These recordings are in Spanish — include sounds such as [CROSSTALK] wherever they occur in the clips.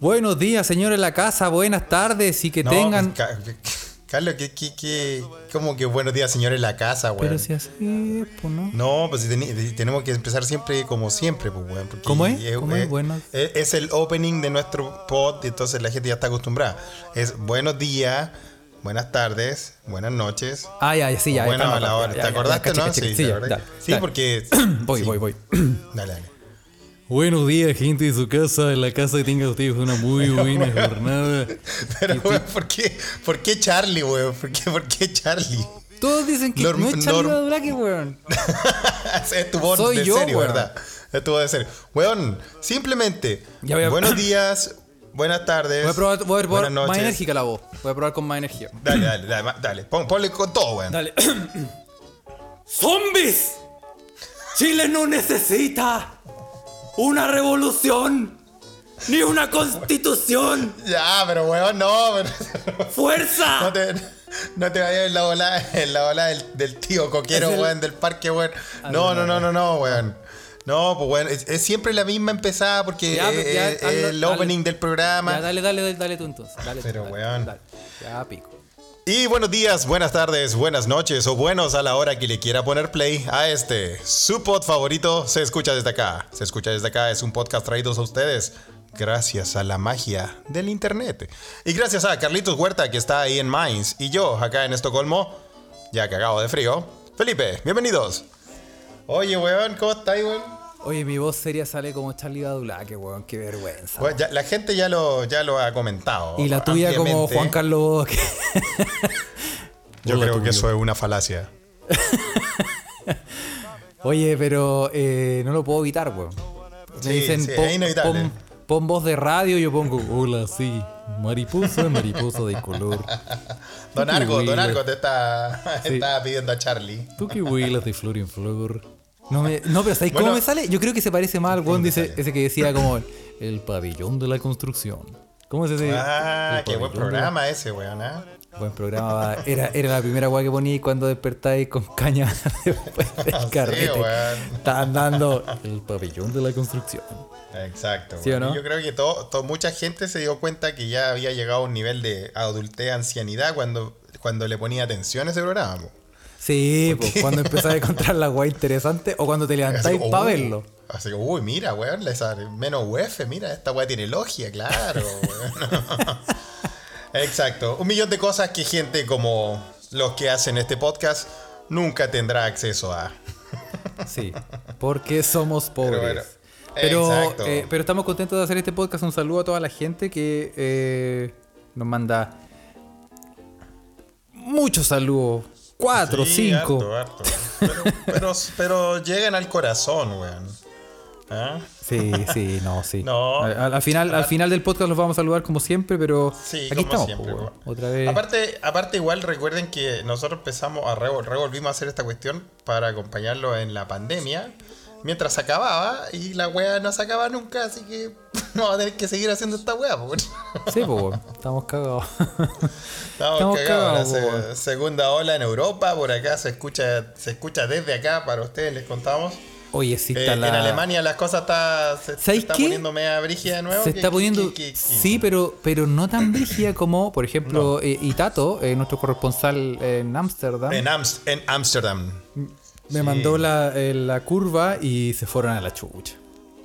Buenos días, señores de la casa, buenas tardes y que No, tengan. Ca- Carlos, ¿qué, qué, qué? ¿Cómo que buenos días, señores en la casa, weón? Pero si así, es, pues no. No, pues teni- tenemos que empezar siempre como siempre, pues, weón. ¿Cómo es? ¿Cómo es? es, Buenos- es- es el opening de nuestro pod, y entonces la gente ya está acostumbrada. Es buenos días, buenas tardes, buenas noches. Ah, ya, sí, ya. bueno, a la hora. ¿Te acordaste, no? sí, sí, porque. [CLEARS THROAT] Voy, voy, voy. [CLEARS THROAT] Dale, dale. Buenos días, gente de su casa, en la casa que tenga ustedes una muy buena jornada. [LAUGHS] Pero, weón, ¿por qué, ¿por qué Charlie, weón? ¿Por qué, ¿Por qué Charlie? Todos dicen que Norm- no es Charlie Badulaque, weón. [LAUGHS] es tu voz Soy de yo, serio, weón. ¿verdad? Es tu voz de serio. Weón, simplemente. Buenos [CLEARS THROAT] días, buenas tardes. Voy a probar, voy a probar más enérgica la voz. Voy a probar con más energía. Dale, dale, dale, dale. Pon- ponle con todo, weón. Dale. [CLEARS THROAT] ¡Zombies! Chile no necesita una revolución ni una constitución. [LAUGHS] Ya, pero weón, no, pero- [LAUGHS] no ¡Fuerza! te, no te vayas en la bola, en la bola del, del tío coquero, el- weón, del parque, weón. Ah, No, no, no, no, no, no, weón. No, pues weón, es, es siempre la misma empezada porque Ya, es- ya, es hazlo, el dale. opening del programa. Ya, dale, dale, dale, dale tú entonces. Dale Pero, dale, weón. dale. Ya pico. Y buenos días, buenas tardes, buenas noches o buenos a la hora que le quiera poner play a este. Su pod favorito se escucha desde acá. Se escucha desde acá, es un podcast traído a ustedes gracias a la magia del internet. Y gracias a Carlitos Huerta que está ahí en Mainz y yo acá en Estocolmo, ya cagado de frío. Felipe, bienvenidos. Oye, weón, ¿cómo estáis, weón? Oye, mi voz seria sale como Charlie Badulaque, weón. Qué vergüenza. Bueno, ya- la gente ya lo, ya lo ha comentado. y la tuya como. Juan Carlos Bodoque. [LAUGHS] Yo creo tuyo. que eso es una falacia. [LAUGHS] Oye, pero eh, no lo puedo evitar, weón. Me Sí, dicen, sí, pon, es inevitable. pon- pon voz de radio, yo pongo, hola, sí, mariposa, mariposa de color. [LAUGHS] Don Argo, Don Argo te está, Sí. estaba pidiendo a Charlie. Tú que huelas de flor en flor. No, me, no pero ¿sabes Bueno, cómo me sale? Yo creo que se parece más al weón dice, ese que decía como el, el pabellón de la construcción. ¿Cómo es ese? Ah, qué buen de programa ese, weón, ¿ah? Buen programa. Era, era la primera weá que poní cuando despertáis con caña [LAUGHS] después del Sí, carrete. weón. Estaban dando el pabellón de la construcción. Exacto. ¿Sí o no? Yo creo que todo, todo- mucha gente se dio cuenta que ya había llegado a un nivel de adultez, ancianidad cuando, cuando le ponía atención a ese programa. po. Sí, pues cuando empezás a encontrar la weá interesante o cuando te levantáis para verlo. Así que, uy, mira, weón, le sale menos UF, mira, esta weá tiene logia, claro. [LAUGHS] [LAUGHS] Exacto. Un millón de cosas que gente como los que hacen este podcast nunca tendrá acceso a. [LAUGHS] Sí, porque somos pobres. bueno, Pero, exacto. eh, pero estamos contentos de hacer este podcast. Un saludo a toda la gente que eh, nos manda muchos saludos. Cuatro, Sí, cinco. harto, harto. Pero, pero, pero llegan al corazón, weón. ¿Ah? Sí, sí, no, sí. No. Al, al final, al final del podcast los vamos a saludar como siempre, pero Sí, aquí como estamos. siempre. po, weón. Otra vez. Aparte, aparte, igual recuerden que nosotros empezamos a revol- revolvimos a hacer esta cuestión para acompañarlo en la pandemia. Mientras se acababa y la wea no se acaba nunca, así que [LAUGHS] vamos a tener que seguir haciendo esta weón. Sí, pues, estamos cagados. [LAUGHS] Estamos, Estamos cagados. cagados, La se- segunda ola en Europa, por acá se escucha, se escucha desde acá, para ustedes les contamos. Oye, sí Eh, está la... En Alemania las cosas está, se, se ¿Sabes está qué? poniendo media brígida de nuevo. Se ¿Qué- está poniendo. qué- qué- qué? Sí, pero, pero no tan brígida como, por ejemplo, eh, Itato, eh, nuestro corresponsal en Ámsterdam, en Ámsterdam. Me mandó la, eh, la curva y se fueron a la chucha.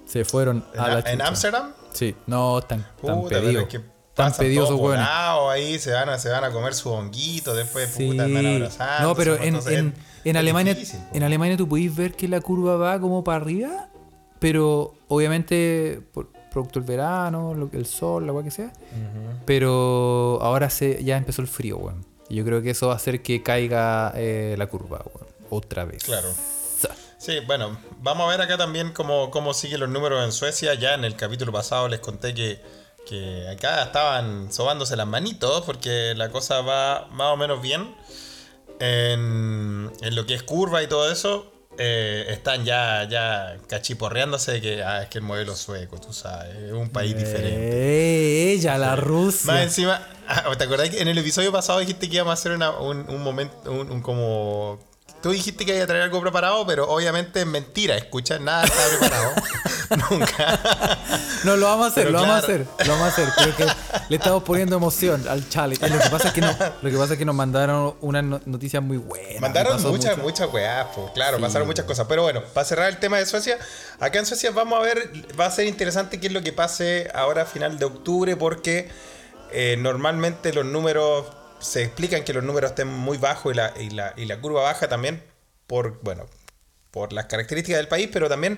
Se fueron ¿En a la chucha. ¿En Ámsterdam? Sí, no, tan, tan Puta, pero pedidos. es que Tan pedidos ahí, se van, a, se van a comer su honguito, después Sí. puta, andan abrazando. No, pero en, en, en Alemania, difícil, po. en Alemania tú podéis ver que la curva va como para arriba, pero obviamente por producto del verano, lo que- el sol, la agua que sea. Pero ahora se, ya empezó el frío, weón. Y yo creo que eso va a hacer que caiga eh, la curva, weón. Otra vez. Claro. Sí, bueno, vamos a ver acá también cómo, cómo siguen los números en Suecia. Ya en el capítulo pasado les conté que, que acá estaban sobándose las manitos porque la cosa va más o menos bien. En, en lo que es curva y todo eso, eh, están ya, ya cachiporreándose de que ah, es que el modelo sueco, tú sabes, es un país diferente. Eh, ella, la Más Rusia. encima, ah, ¿te acordás que en el episodio pasado dijiste que íbamos a hacer una- un, un momento, un, un como tú dijiste que iba a traer algo preparado, pero obviamente es mentira. Escucha, nada está preparado. [LAUGHS] Nunca. No, lo vamos a hacer, Pero lo vamos a hacer, lo vamos a hacer. Creo que le estamos poniendo emoción al challenge. Lo que pasa es que, no, lo que, pasa es que nos mandaron unas no- noticias muy buenas. Mandaron muchas, muchas weas, pues, claro, pasaron muchas cosas. Pero bueno, para cerrar el tema de Suecia, acá en Suecia vamos a ver, va a ser interesante qué es lo que pase ahora a final de octubre, porque eh, normalmente los números, se explican que los números estén muy bajos y la, y la, y la curva baja también, por, bueno, por las características del país, pero también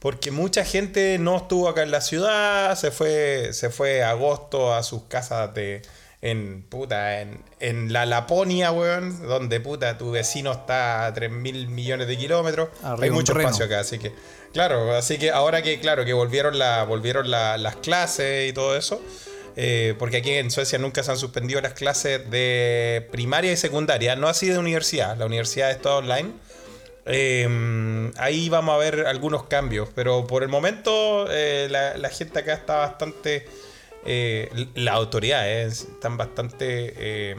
porque mucha gente no estuvo acá en la ciudad, se fue, se fue a agosto a sus casas de en puta, en, en la Laponia, weón, donde puta tu vecino está a 3 mil millones de kilómetros. Arriba Hay mucho espacio acá, así que, claro, así que ahora que, claro, que volvieron la, volvieron la- las clases y todo eso. Eh, porque aquí en Suecia nunca se han suspendido las clases de primaria y secundaria, no así de universidad, la universidad es toda online. Eh, ahí vamos a ver algunos cambios, pero por el momento eh, la, la gente acá está bastante, eh, las autoridades están bastante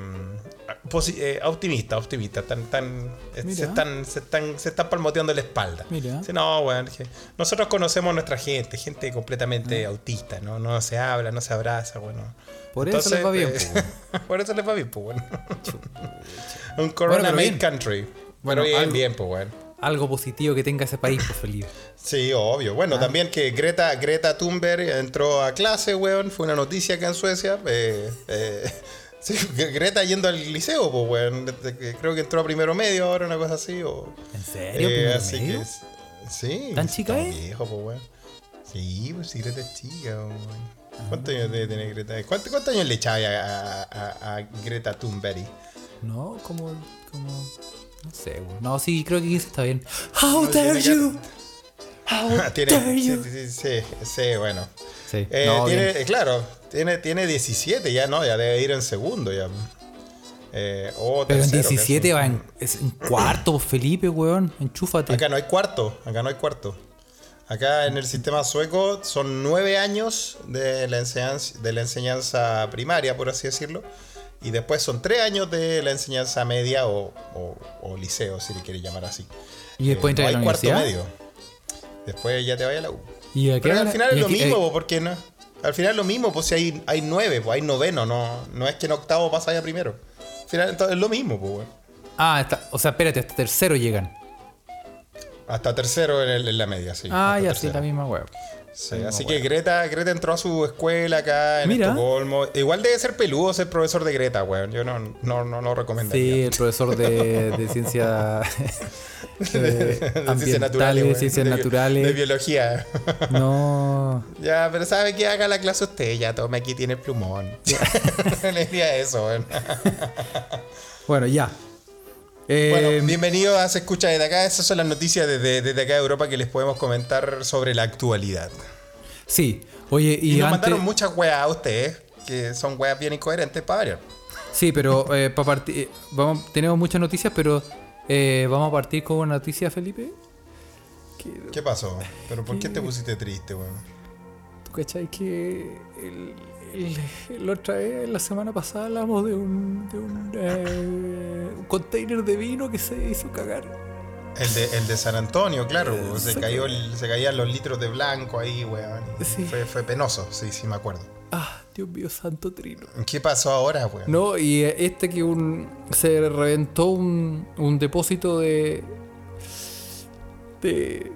eh, optimistas, optimistas, están, están- eh, se, están, se, están, se están palmoteando la espalda. Dice, no, que nosotros conocemos a nuestra gente, gente completamente autista, ¿no? No se habla, no se abraza, bueno. Por eso les va bien, eh, pues, [LAUGHS] por eso les va bien, pues, bueno. Un Bueno, Corona pero made country. Bueno, Bueno, bien, algo- bien, pues, bueno. Algo positivo que tenga ese país, pues Felipe. Sí, obvio. Bueno, Ah. también que Greta, Greta Thunberg entró a clase, weón. Fue una noticia acá en Suecia. Eh, eh, sí, [LAUGHS] Greta yendo al liceo, pues, weón. Que- Creo que entró a primero medio ahora, una cosa así. O, ¿En serio? Eh, ¿Primero así medio? que sí. ¿Tan chica es? viejo, pues, weón. Sí, pues sí, Greta es chica, weón. ¿Cuántos años debe tener Greta? ¿Cuántos, años le echaba a, a- a Greta Thunberg? No, como, como, no sé, güey. No, sí, creo que 15 está bien. How No, dare you? [LAUGHS] How dare sí, you? sí, sí, sí, bueno. Sí, Eh, no, tiene, bien. eh, claro, tiene, tiene 17 ya, ¿no? Ya debe ir en segundo ya. Eh, o Pero en tercero, 17 casi. va en, es en cuarto, [CLEARS THROAT] Felipe, weón. Enchúfate. Acá no hay cuarto, acá no hay cuarto. Acá en el sistema sueco son nueve años de la enseñanza, de la enseñanza primaria, por así decirlo. Y después son tres años de la enseñanza media o, o- o liceo, si le quiere llamar así. Y después Eh, entra no la cuarto medio. Después ya te vaya a la U. ¿Y a qué Pero al final es lo mismo, eh, po, porque no. Al final es lo mismo, pues si hay, hay nueve, pues hay noveno, no, no es que en octavo pasa ya primero. Al final entonces, es lo mismo, pues, weón. Ah, está, o sea, espérate, hasta tercero llegan. Hasta tercero en, el- en la media, sí. ah, ya, sí, tercero. la misma weón. Sí, así que Greta, Greta entró a su escuela acá en Mira. Estocolmo. Igual debe ser peludo ser profesor de Greta, weón. Yo no, no, no lo recomendaría. Sí, el profesor de, de ciencia. [LAUGHS] de, de ciencias naturales. de weón. ciencias De bi- naturales. De biología. No. [LAUGHS] ya, pero sabe que haga la clase usted, ya tome aquí tiene el plumón. [LAUGHS] Le diría eso, weón. Bueno, ya. Eh, Bueno, bienvenidos a Se Escucha desde acá. Esas son las noticias desde, desde acá de Europa que les podemos comentar sobre la actualidad. sí. Oye, y, Y, nos antes. mandaron muchas weas a ustedes, que son weas bien incoherentes para variar. Sí, pero [LAUGHS] eh, para partir. Vamos, tenemos muchas noticias, pero eh, vamos a partir con una noticia, Felipe. ¿Qué pasó? ¿Pero por qué te pusiste triste, weón? ¿Tú cachai que el- la otra vez, la semana pasada, hablamos de un, de un, eh, un container de vino que se hizo cagar? El de, el de San Antonio, claro, Eh, se, sí. cayó el- se caían los litros de blanco ahí, weón. Sí. Fue, fue penoso, sí, sí, me acuerdo. Ah, Dios mío, santo trino. ¿Qué pasó ahora, weón? No, y eh, este que un se reventó un, un depósito de. de.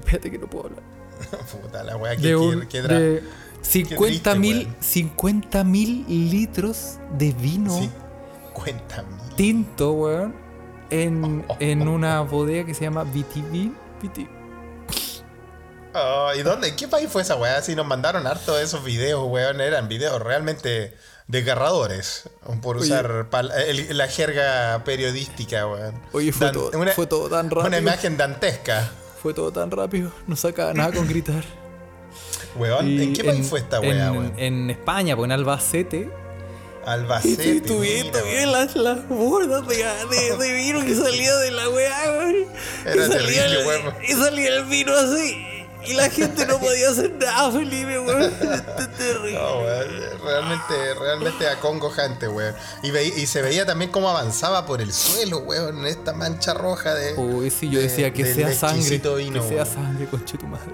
Espérate que no puedo hablar. [LAUGHS] Puta la De, un, que dra- de 50 mil weón. 50 mil litros de vino Sí, cuéntame. tinto, weón, en, [LAUGHS] en una bodega que se llama BTV. BT. Oh, ¿Y dónde? ¿En qué país fue esa weá? Si nos mandaron harto de esos videos, weón. Eran videos realmente desgarradores. Por Oye. usar el- la jerga periodística, weón. Oye, fue, Dan- todo, una, fue todo tan rápido. una imagen dantesca. Fue todo tan rápido. No sacaba nada con gritar. [LAUGHS] Weón, ¿en qué país fue esta weá, en, weón? en España, pues en Albacete. Albacete. Y tuviera weón. las, las bordas de, de, de vino que [LAUGHS] salía de la weá, weón. Era y terrible, weón. y salía el vino así. Y la gente no podía hacer nada, Felipe, weón. Esto es terrible. No, weón, realmente, realmente acongojante, weón. Y, se veía también cómo avanzaba por el suelo, weón, en esta mancha roja de. Uy, sí, yo de- decía que sea sangre. exquisito vino, que sea sangre, conche tu madre.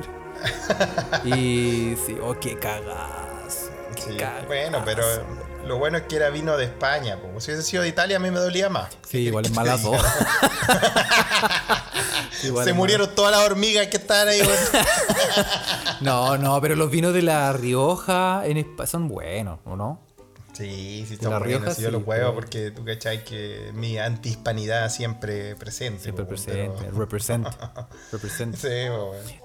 y sí, oh, qué cagazo. Qué Sí, cagazo. bueno, pero lo bueno es que era vino de España, po. Si hubiese sido de Italia, a mí me dolía más. Sí, igual es ¿Qué te malazo. Se murieron todas las hormigas que estaban ahí, weón. [LAUGHS] No, no, pero los vinos de La Rioja en son buenos, ¿o no? Sí, sí, La está Rioja bueno. Sí, yo los huevos porque tú cachai que mi antihispanidad siempre presente. Siempre presente, pero- [LAUGHS] represent. Sí.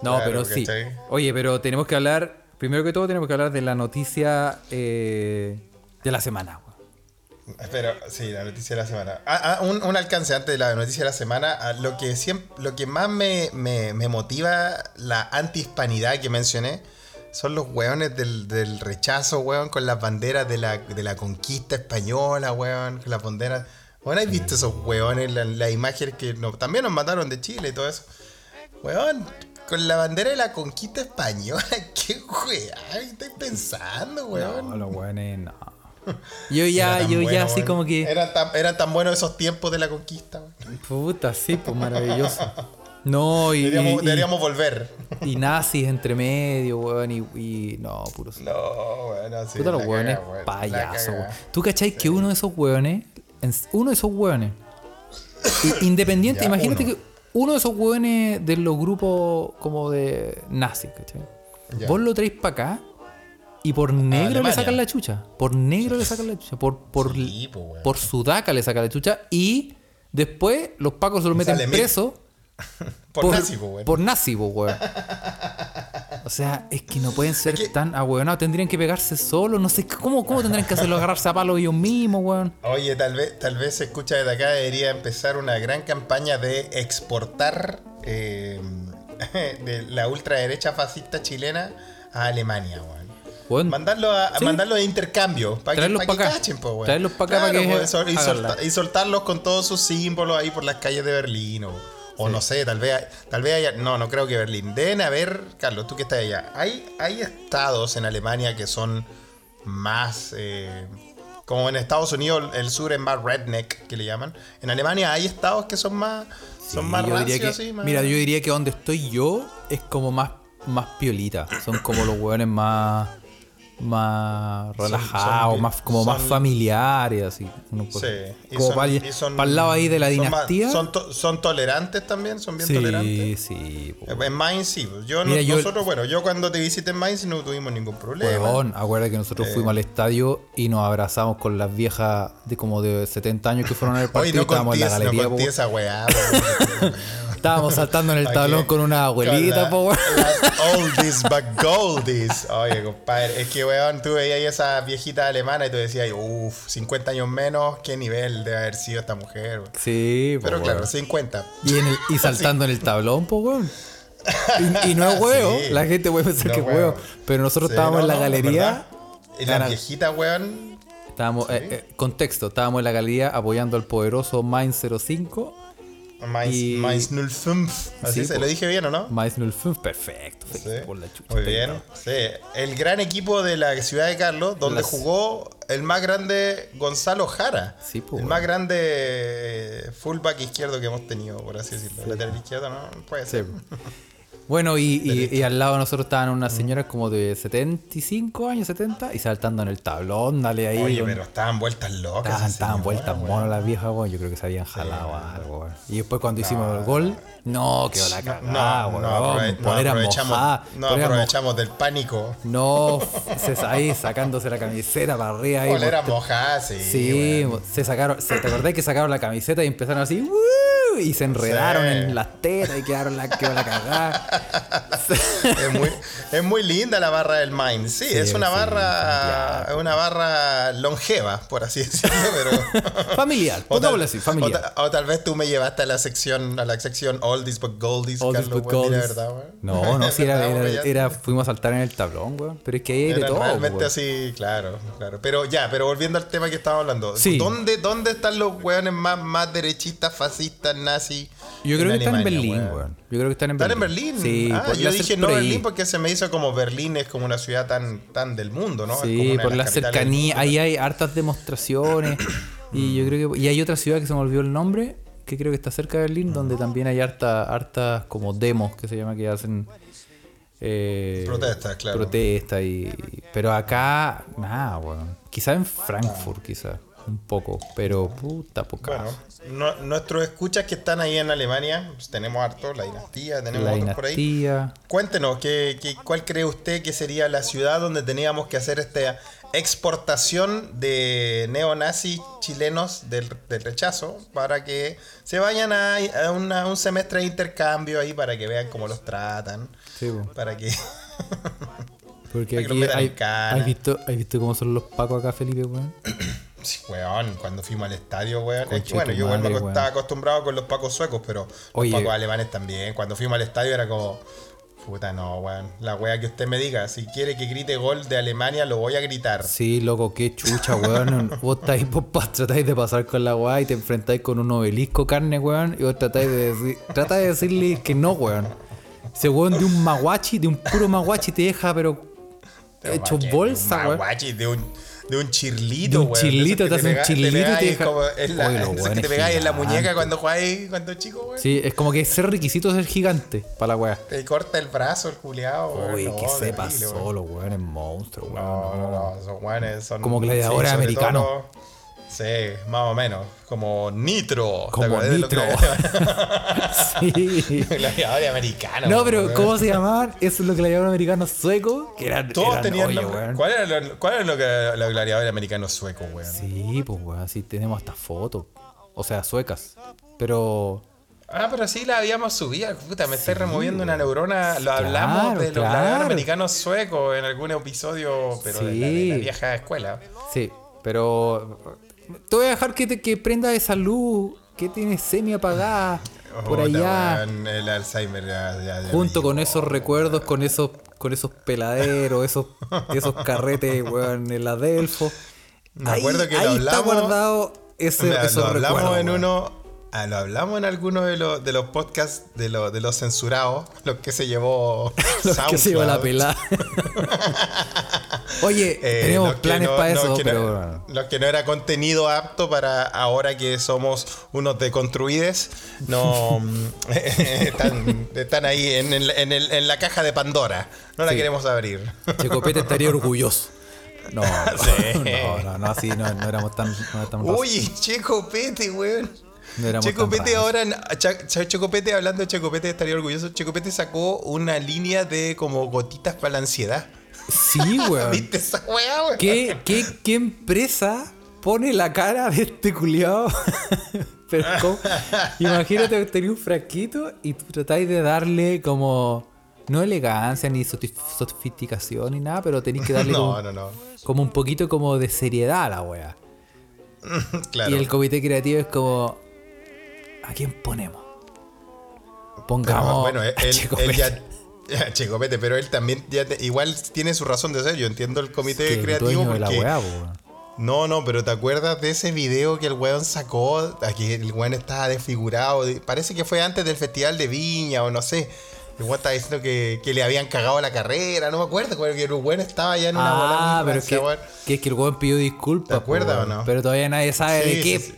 No, Claro, pero sí. ¿cachai? Oye, pero tenemos que hablar, primero que todo tenemos que hablar de la noticia eh, de la semana. Weón. Pero sí, la noticia de la semana. Ah, ah, un, un alcance antes de la noticia de la semana. ah, Lo que, siempre, lo que más me, me- me motiva la antihispanidad que mencioné son los hueones del, del rechazo, weón, con las banderas de la, de la conquista española, weón, con las banderas. Bueno, ¿has visto esos hueones, la- las imágenes que no- también nos mataron de Chile y todo eso? Weón, con la bandera de la conquista española, [LAUGHS] qué weá, ¿qué estás pensando, weón? No, los weones, no. Yo ya, yo bueno, ya así como que. Eran tan, eran tan buenos esos tiempos de la conquista, weón. Puta, sí, pues maravilloso. No, y, Deberíamos, y- deberíamos volver. y nazis entre medio, weón, y, y- no, puro. No, bueno, sí. Puta los weones payasos, cagá. weón. ¿Tú cachai que uno de esos weones, uno de esos weones, [COUGHS] independiente, Ya, imagínate uno. que uno de esos weones de los grupos como de nazis, ¿cachai? Ya. Vos lo traéis para acá y por negro le sacan la chucha. Por negro le sacan la chucha. Por, por, Sí, po, weón. por sudaca le sacan la chucha y después los pacos se lo meten sale preso. [LAUGHS] Por, nazi, po, weón. Por nazi, po, weón. O sea, es que no pueden ser que- tan ahueonados. Tendrían que pegarse solos. No sé cómo, cómo tendrían que hacerlo, agarrarse a palo ellos mismos, weón. Oye, tal vez, tal vez se escucha desde acá, debería empezar una gran campaña de exportar eh, [LAUGHS] de la ultraderecha fascista chilena a Alemania, weón. Weón, Mandarlo a, Sí. mandarlo de intercambio para Traerlos pa' que pa' acá. cachen, po. Traerlos pa' acá que po, y, háganla. solta- y soltarlos con todos sus símbolos ahí por las calles de Berlín o, o no sé, tal vez, tal vez haya, no, no creo que Berlín. Deben haber, Carlos, tú que estás allá, hay, hay estados en Alemania que son más, eh, como en Estados Unidos el sur es más redneck, que le llaman. En Alemania hay estados que son más, son más yo diría rancios, que- así, más- Mira, yo diría que donde estoy yo es como más, más piolita. Son como los weones más. Más relajados, son- más, como más son- familiares, así. Uno por- Sí, y como son- para y el lado ahí de la más- dinastía. Son, to- son tolerantes también, son bien tolerantes. sí, sí. po. En Mainz sí. Yo, no- yo- nosotros, bueno, yo cuando te visité en Mainz no tuvimos ningún problema. Huevón, acuérdate que Eh. nosotros fuimos al estadio y nos abrazamos con las viejas de como de 70 años que fueron al Hoy partido. no estábamos en la no galería, po. esa weá. [LAUGHS] Estábamos saltando en el tablón con una abuelita, po, weón. [LAUGHS] oldies but goldies. Oye, compadre, es que weón, tú veías ahí esa viejita alemana y tú decías, uff, 50 años menos, qué nivel debe haber sido esta mujer. weón. Sí, po, Pero claro, weón. 50. Y, en el- y saltando en el tablón, po, weón. Y, y no es [LAUGHS] huevo, Sí. la gente puede pensar No que es huevo. Pero nosotros Sí, estábamos no, en la no, galería. Y la viejita, weón. Estábamos, eh, eh, contexto, estábamos en la galería apoyando al poderoso Mainz 05. Mainz, Y- Mainz 05. Así Sí, se lo dije bien, ¿o no? Mainz 05, perfecto. Sí. por la chucha, Muy bien. Sí. El gran equipo de la ciudad de Carlos, donde Las- jugó el más grande Gonzalo Jara. Sí, po, el weón. más grande eh, fullback izquierdo que hemos tenido, por así decirlo. Lateral izquierdo, ¿no? Puede ser. [LAUGHS] Bueno, y, y- y al lado de nosotros estaban unas señoras como de 75 años, 70, y saltando en el tablón, dale ahí. Oye, con- pero estaban vueltas locas. Estaban, vueltas monos las viejas, weón. Yo creo que se habían jalado algo, weón. Y después cuando hicimos el gol, no, quedó la No, cagada, no, no, no aprovechamos, no aprovechamos del pánico. No, se, ahí sacándose la camiseta para arriba. Ahí, Polera mojada, sí. Sí, se sacaron, se, ¿te acordás que sacaron la camiseta y empezaron así? "Woo", Y se enredaron Sí. en las tetas y quedaron la, quedó la cagada. [LAUGHS] es, muy, es muy linda la barra del Mind. Sí, Sí, es una sí, barra una barra longeva, por así decirlo, pero [LAUGHS] [LAUGHS] familiar, o tal, así, o familiar. ta- o tal vez tú me llevaste a la sección a la sección Oldies but Goldies, Oldies Carlos, but goldies. verdad, weón. No, no, sí, era, [LAUGHS] ¿Verdad, era, era- fuimos a saltar en el tablón, weón. Pero es que ahí hay de todo. realmente weón. así, claro, claro. Pero ya, pero volviendo al tema que estábamos hablando. Sí. ¿Dónde, ¿Dónde están los weones más, más derechistas, fascistas, nazis Yo creo que están en Alemania, Berlín, weón. weón. Yo creo que están en ¿Están Berlín. en Berlín? Sí, ah, yo dije no. Berlín porque se me hizo como Berlín es como una ciudad tan, tan del mundo, ¿no? Como Sí, de por la cercanía. Ahí hay hartas demostraciones. [CLEARS THROAT] y yo creo que. Y hay otra ciudad que se me olvidó el nombre, que creo que está cerca de Berlín, donde también hay harta, hartas como demos que se llama que hacen. Eh, Protestas, claro. Protestas y. Pero acá, nada, weón. Quizá en Frankfurt, quizá. Un poco. Pero puta poca. Bueno, no- nuestros escuchas que están ahí en Alemania, pues, tenemos harto, la dinastía, tenemos la otros por ahí. Cuéntenos, ¿qué, qué, cuál cree usted que sería la ciudad donde teníamos que hacer esta exportación de neonazis chilenos del, del rechazo para que se vayan a, a una- un semestre de intercambio ahí para que vean cómo los tratan? Sí, po. Para que... Porque [LAUGHS] Para que aquí metan hay. ¿has visto, ¿has visto cómo son los pacos acá, Felipe, weón? [CLEARS THROAT] Sí, weón, cuando fuimos al estadio, weón. Es que, bueno, yo igual me madre, weón. estaba acostumbrado con los pacos suecos, pero Oye. los pacos alemanes también. Cuando fuimos al estadio era como, puta, no, weón. La wea que usted me diga, si quiere que grite gol de Alemania, lo voy a gritar. Sí, loco, qué chucha, weón. [LAUGHS] vos estáis, vos tratáis de pasar con la weá y te enfrentáis con un obelisco carne, weón. Y vos tratáis de decir, trata de decirle que no, weón. Ese weón de un maguachi, de un puro maguachi te deja, pero Pero, hecho bolsa, un weón. maguachi, de un, de un chirlito, De un chirlito, te que hace un pega- chirlito y te deja- como en la- Oye, que te pegáis en la muñeca cuando jugáis cuando chico, weón. Sí, es como que ser requisito ser gigante para la weá. Te corta el brazo el culiao, weón. Uy, No, que se pasó, los weones monstruos, weón. No, no, no, esos weones son. Como gladiadores sobre americanos. todo- Sí, más o menos. Como Nitro. ¿te Como Nitro. gladiadores- [LAUGHS] sí. [LAUGHS] Gladiadores americanos. No, pero. ¿cómo se llamaban? Esos los gladiadores americanos suecos. Que eran. Todos eran tenían. ¿Cuál era lo, cuál era lo que los gladiadores americanos suecos, weón? Sí, pues weón, sí tenemos hasta fotos. O sea, suecas. Pero. Ah, pero sí la habíamos subido. Puta, me estoy removiendo una neurona. Lo hablamos de los claro. gladiadores americanos suecos en algún episodio, pero de, la, de la Sí. vieja escuela. Sí, pero. Te voy a dejar que, te, que prenda esa luz que tiene semi apagada por Puta, allá. weón, el Alzheimer ya, ya- ya Junto con esos recuerdos, con esos, con esos peladeros, esos, [LAUGHS] esos carretes, weón, en la Delfo. Me acuerdo que lo ahí está hablamos- guardado ese, Mira, esos lo hablamos recuerdos, en weón. uno. Ah, lo hablamos en alguno de los, de los podcasts de, los de los censurados, los que se llevó [LAUGHS] Los que se iba la pelada. Oye, [LAUGHS] Eh, tenemos los planes no- para eso, que pero. no, los que no era contenido apto para ahora que somos unos deconstruides, no [LAUGHS] están, están ahí en, el- en el- en la caja de Pandora. No la Sí. queremos abrir. Checopete estaría orgulloso. No, Sí. no, no, no, así no, no éramos tan. No éramos Oye, Checo Pete, weón. No éramos Checo tan Pete raros. ahora, Cha- Cha- Checo Pete, hablando de Checo Pete, estaría orgulloso. Checo Pete sacó una línea de como gotitas para la ansiedad. Sí, weón. [LAUGHS] ¿Viste esa weá, weón? ¿Qué, qué, qué empresa pone la cara de este culiado? [LAUGHS] Pero. Imagínate que tenés un frasquito y tú tratáis de darle como. No elegancia ni sofisticación ni nada, pero tenéis que darle [LAUGHS] No, como, no, no. como un poquito como de seriedad a la wea. Claro. Y el comité creativo es como. ¿A quién ponemos? Pongamos. Pero, bueno, él, a él- Checo él ya, Pete, [LAUGHS] pero él también ya te- igual tiene su razón de ser. Yo entiendo el comité Que el creativo de la porque weón. no, no, pero ¿te acuerdas de ese video que el weón sacó? Aquí el weón estaba desfigurado. de- Parece que fue antes del Festival de Viña o no sé. El weón estaba diciendo que, que le habían cagado la carrera, no me acuerdo, que el weón estaba ya en una Ah, pero es que, que es que el weón pidió disculpas. ¿Te acuerdas o no? Pero todavía nadie sabe Sí, de qué. sí.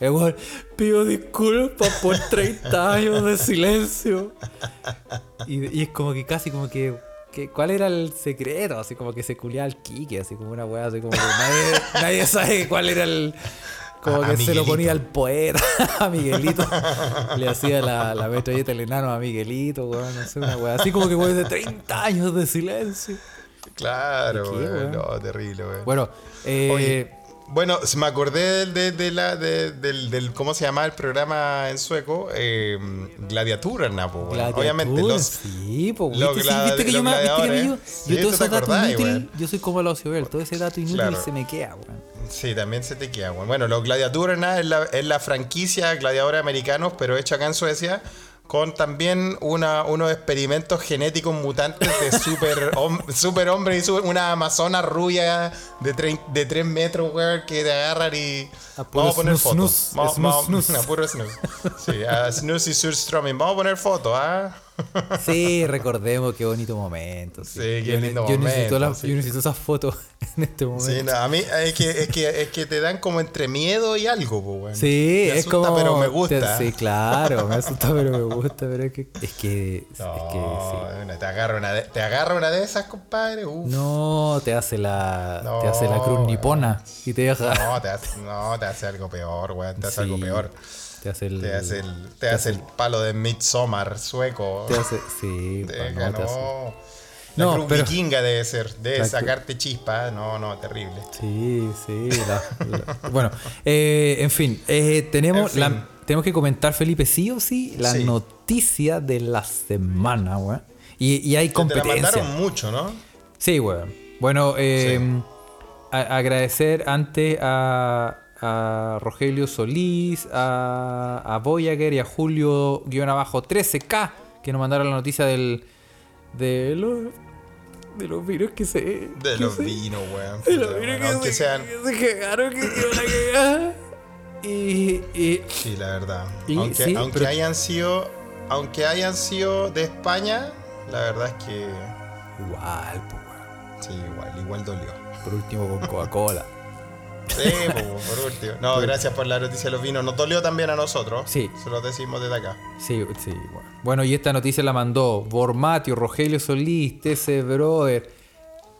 Weón pidió disculpas por 30 años de silencio. Y, y es como que casi como que, que- ¿Cuál era el secreto? Así como que se culiaba al Kike, así como una weá, así como que nadie, [LAUGHS] nadie sabe cuál era el. Como A- que a se lo ponía al poeta, [LAUGHS] a Miguelito. Le hacía la, la metralleta del enano a Miguelito, weón, no sé, una weá. Así como que weón de 30 años de silencio. Claro, ¿De qué, weón. weón? No, terrible, weón. Bueno, eh, Oye, bueno, me acordé del, de, de la, de- del, del- ¿cómo se llama el programa en sueco? Eh, Gladiaturna, po, weón. Gladiatura, Obviamente, los, Sí, pues, los ¿viste? Sí, gladi- ¿viste que yo, los que gladiadores. yo, Sí, yo todo tú ese dato inútil, yo soy como el Ocioel, todo ese dato inútil Claro. se me queda, weón. Sí, también se te queda, weón. Bueno, los Gladiaturna es la, es la franquicia gladiadores americanos, pero hecha acá en Suecia con también una, unos experimentos genéticos mutantes de [LAUGHS] super, hom- super hombre y su- una amazona rubia de, tre- de 3 metros, weón, que te agarran y... A Vamos a poner fotos. Vamos, vamos- snus. [LAUGHS] a puro snus. Sí, a [LAUGHS] snus y surströmming. Vamos a poner fotos, ¿ah? Sí, recordemos qué bonito momento. Sí, Sí, qué Yo lindo yo necesito momento, las- sí. Yo necesito esas fotos [LAUGHS] en este momento. Sí, no, a mí es que, es, que, es que te dan como entre miedo y algo, pues, weón. Sí, Me es asusta, como. pero me gusta. Sí, claro, me asusta, pero me gusta. Pero es que. Es que. No, es que sí. te, agarra una de, te agarra una de esas, compadre. Uf. No, te hace la. No, te hace la cruz nipona. Y te deja. No, te hace, no, te hace algo peor, weón. Te hace algo peor. Te hace el. Te hace el, te hace el palo de Midsommar sueco. Te hace. Sí, Deja, no, te hace-. La No, cruz pero- vikinga debe ser. Debe sacarte chispa. No, no, terrible. Sí, sí. la- la- bueno, eh, en fin, eh, tenemos, En fin. la- tenemos que comentar, Felipe, sí o sí, la Sí. noticia de la semana, weón. Y, y hay Te la competencia. mandaron mucho, ¿no? Sí, weón. Bueno, eh, a- agradecer antes a, a Rogelio Solís, a, a Voyager y a Julio-13K que nos mandaron la noticia del, de, los, de los virus que se. De que los vinos, weón. de los weón, que, se, sean. que se cagaron, que se. Y, y Sí, la verdad. Y- aunque sí, aunque pero- hayan sido. Aunque hayan sido de España, la verdad es que. igual, pues, weón. Sí, igual, igual dolió. Por último con Coca-Cola. [LAUGHS] Sí, po, por último. No, gracias por la noticia de los vinos. Nos dolió también a nosotros. Sí. Se los decimos desde acá. Sí, sí, bueno. Bueno, y esta noticia la mandó Bormatio, Rogelio Solís, TC Brother.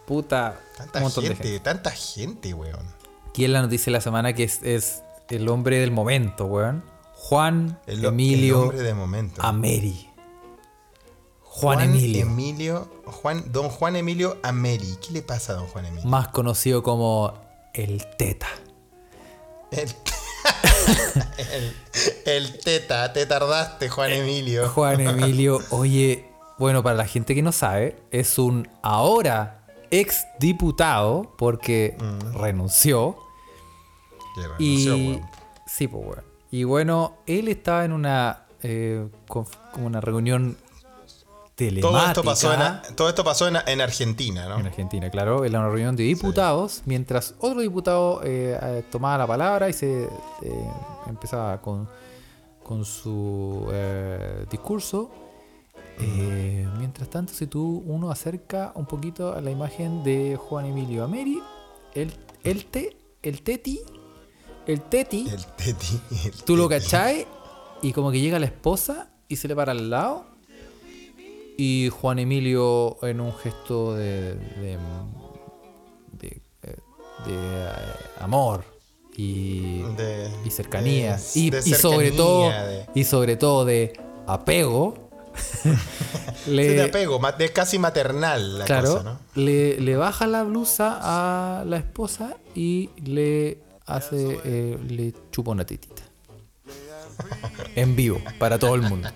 Puta, Tanta un gente, de gente. tanta gente, weón. ¿Quién es la noticia de la semana que es, es el hombre del momento, weón? Juan El, Emilio el hombre de momento. Ameri. Juan, Emilio. Emilio. Juan, don Juan Emilio Ameri. ¿Qué le pasa a don Juan Emilio? Más conocido como el Teta. El, [LAUGHS] el, el teta, te tardaste, Juan Emilio. Juan [LAUGHS] Emilio, oye, bueno, para la gente que no sabe, es un ahora ex diputado porque Mm. renunció. Y. weón. Sí, pues, weón. Y bueno, él estaba en una. eh, una reunión telemática. Todo esto pasó, en, todo esto pasó en, en Argentina, ¿no? en Argentina, claro. En una reunión de diputados. Mientras otro diputado eh, eh, tomaba la palabra y se eh, empezaba con, con su eh, discurso. Mientras tanto, si tú uno acerca un poquito a la imagen de Juan Emilio Ameri, el, el, te, el Teti, el Teti, El teti. el Tú lo cachai y como que llega la esposa y se le para al lado. Y Juan Emilio en un gesto de, de, de, eh, de, eh, amor y, De- y cercanía. de- y, de y sobre todo de- y sobre todo de apego. [LAUGHS] Sí, le, de apego, ma- de casi maternal la claro, cosa, ¿no? le, le baja la blusa a la esposa y le hace eh, le chupa una titita. [LAUGHS] En vivo, para todo el mundo.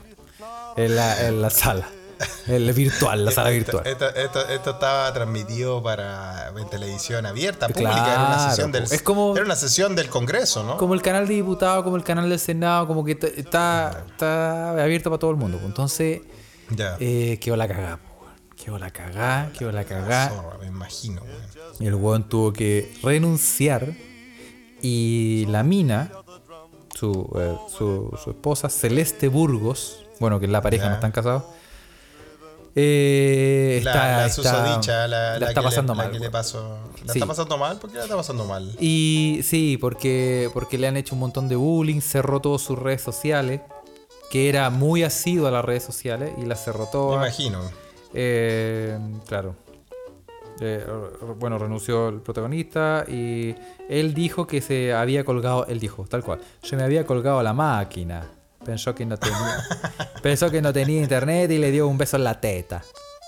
En la, en la sala. [LAUGHS] En la virtual, la sala virtual. esto- esto- esto estaba transmitido para en televisión abierta, pública. era, una Claro, sesión del. Es como- era una sesión del Congreso, ¿no? Como el canal de diputados, como el canal del Senado, como que está, está abierto para todo el mundo. Entonces, Ya. eh, quedó la cagada. Quedó la cagada, quedó la cagada. Me imagino. Y el weón tuvo que renunciar. Y la mina, su, eh, su, su esposa, Celeste Burgos, bueno, que es la pareja, Ya. no están casados. Eh, La, está, la susodicha, la, la la está que le- pasando mal. que le weón. pasó. ¿La Sí. está pasando mal? ¿Por qué la está pasando mal? Y sí, porque, porque le han hecho un montón de bullying, cerró todas sus redes sociales, que era muy asiduo a las redes sociales y las cerró Me todas. imagino. Eh, claro. Eh, bueno, renunció el protagonista y él dijo que se había colgado, él dijo, tal cual, se me había colgado la máquina. Pensó que no tenía, [LAUGHS] pensó que no tenía internet y le dio un beso en la teta.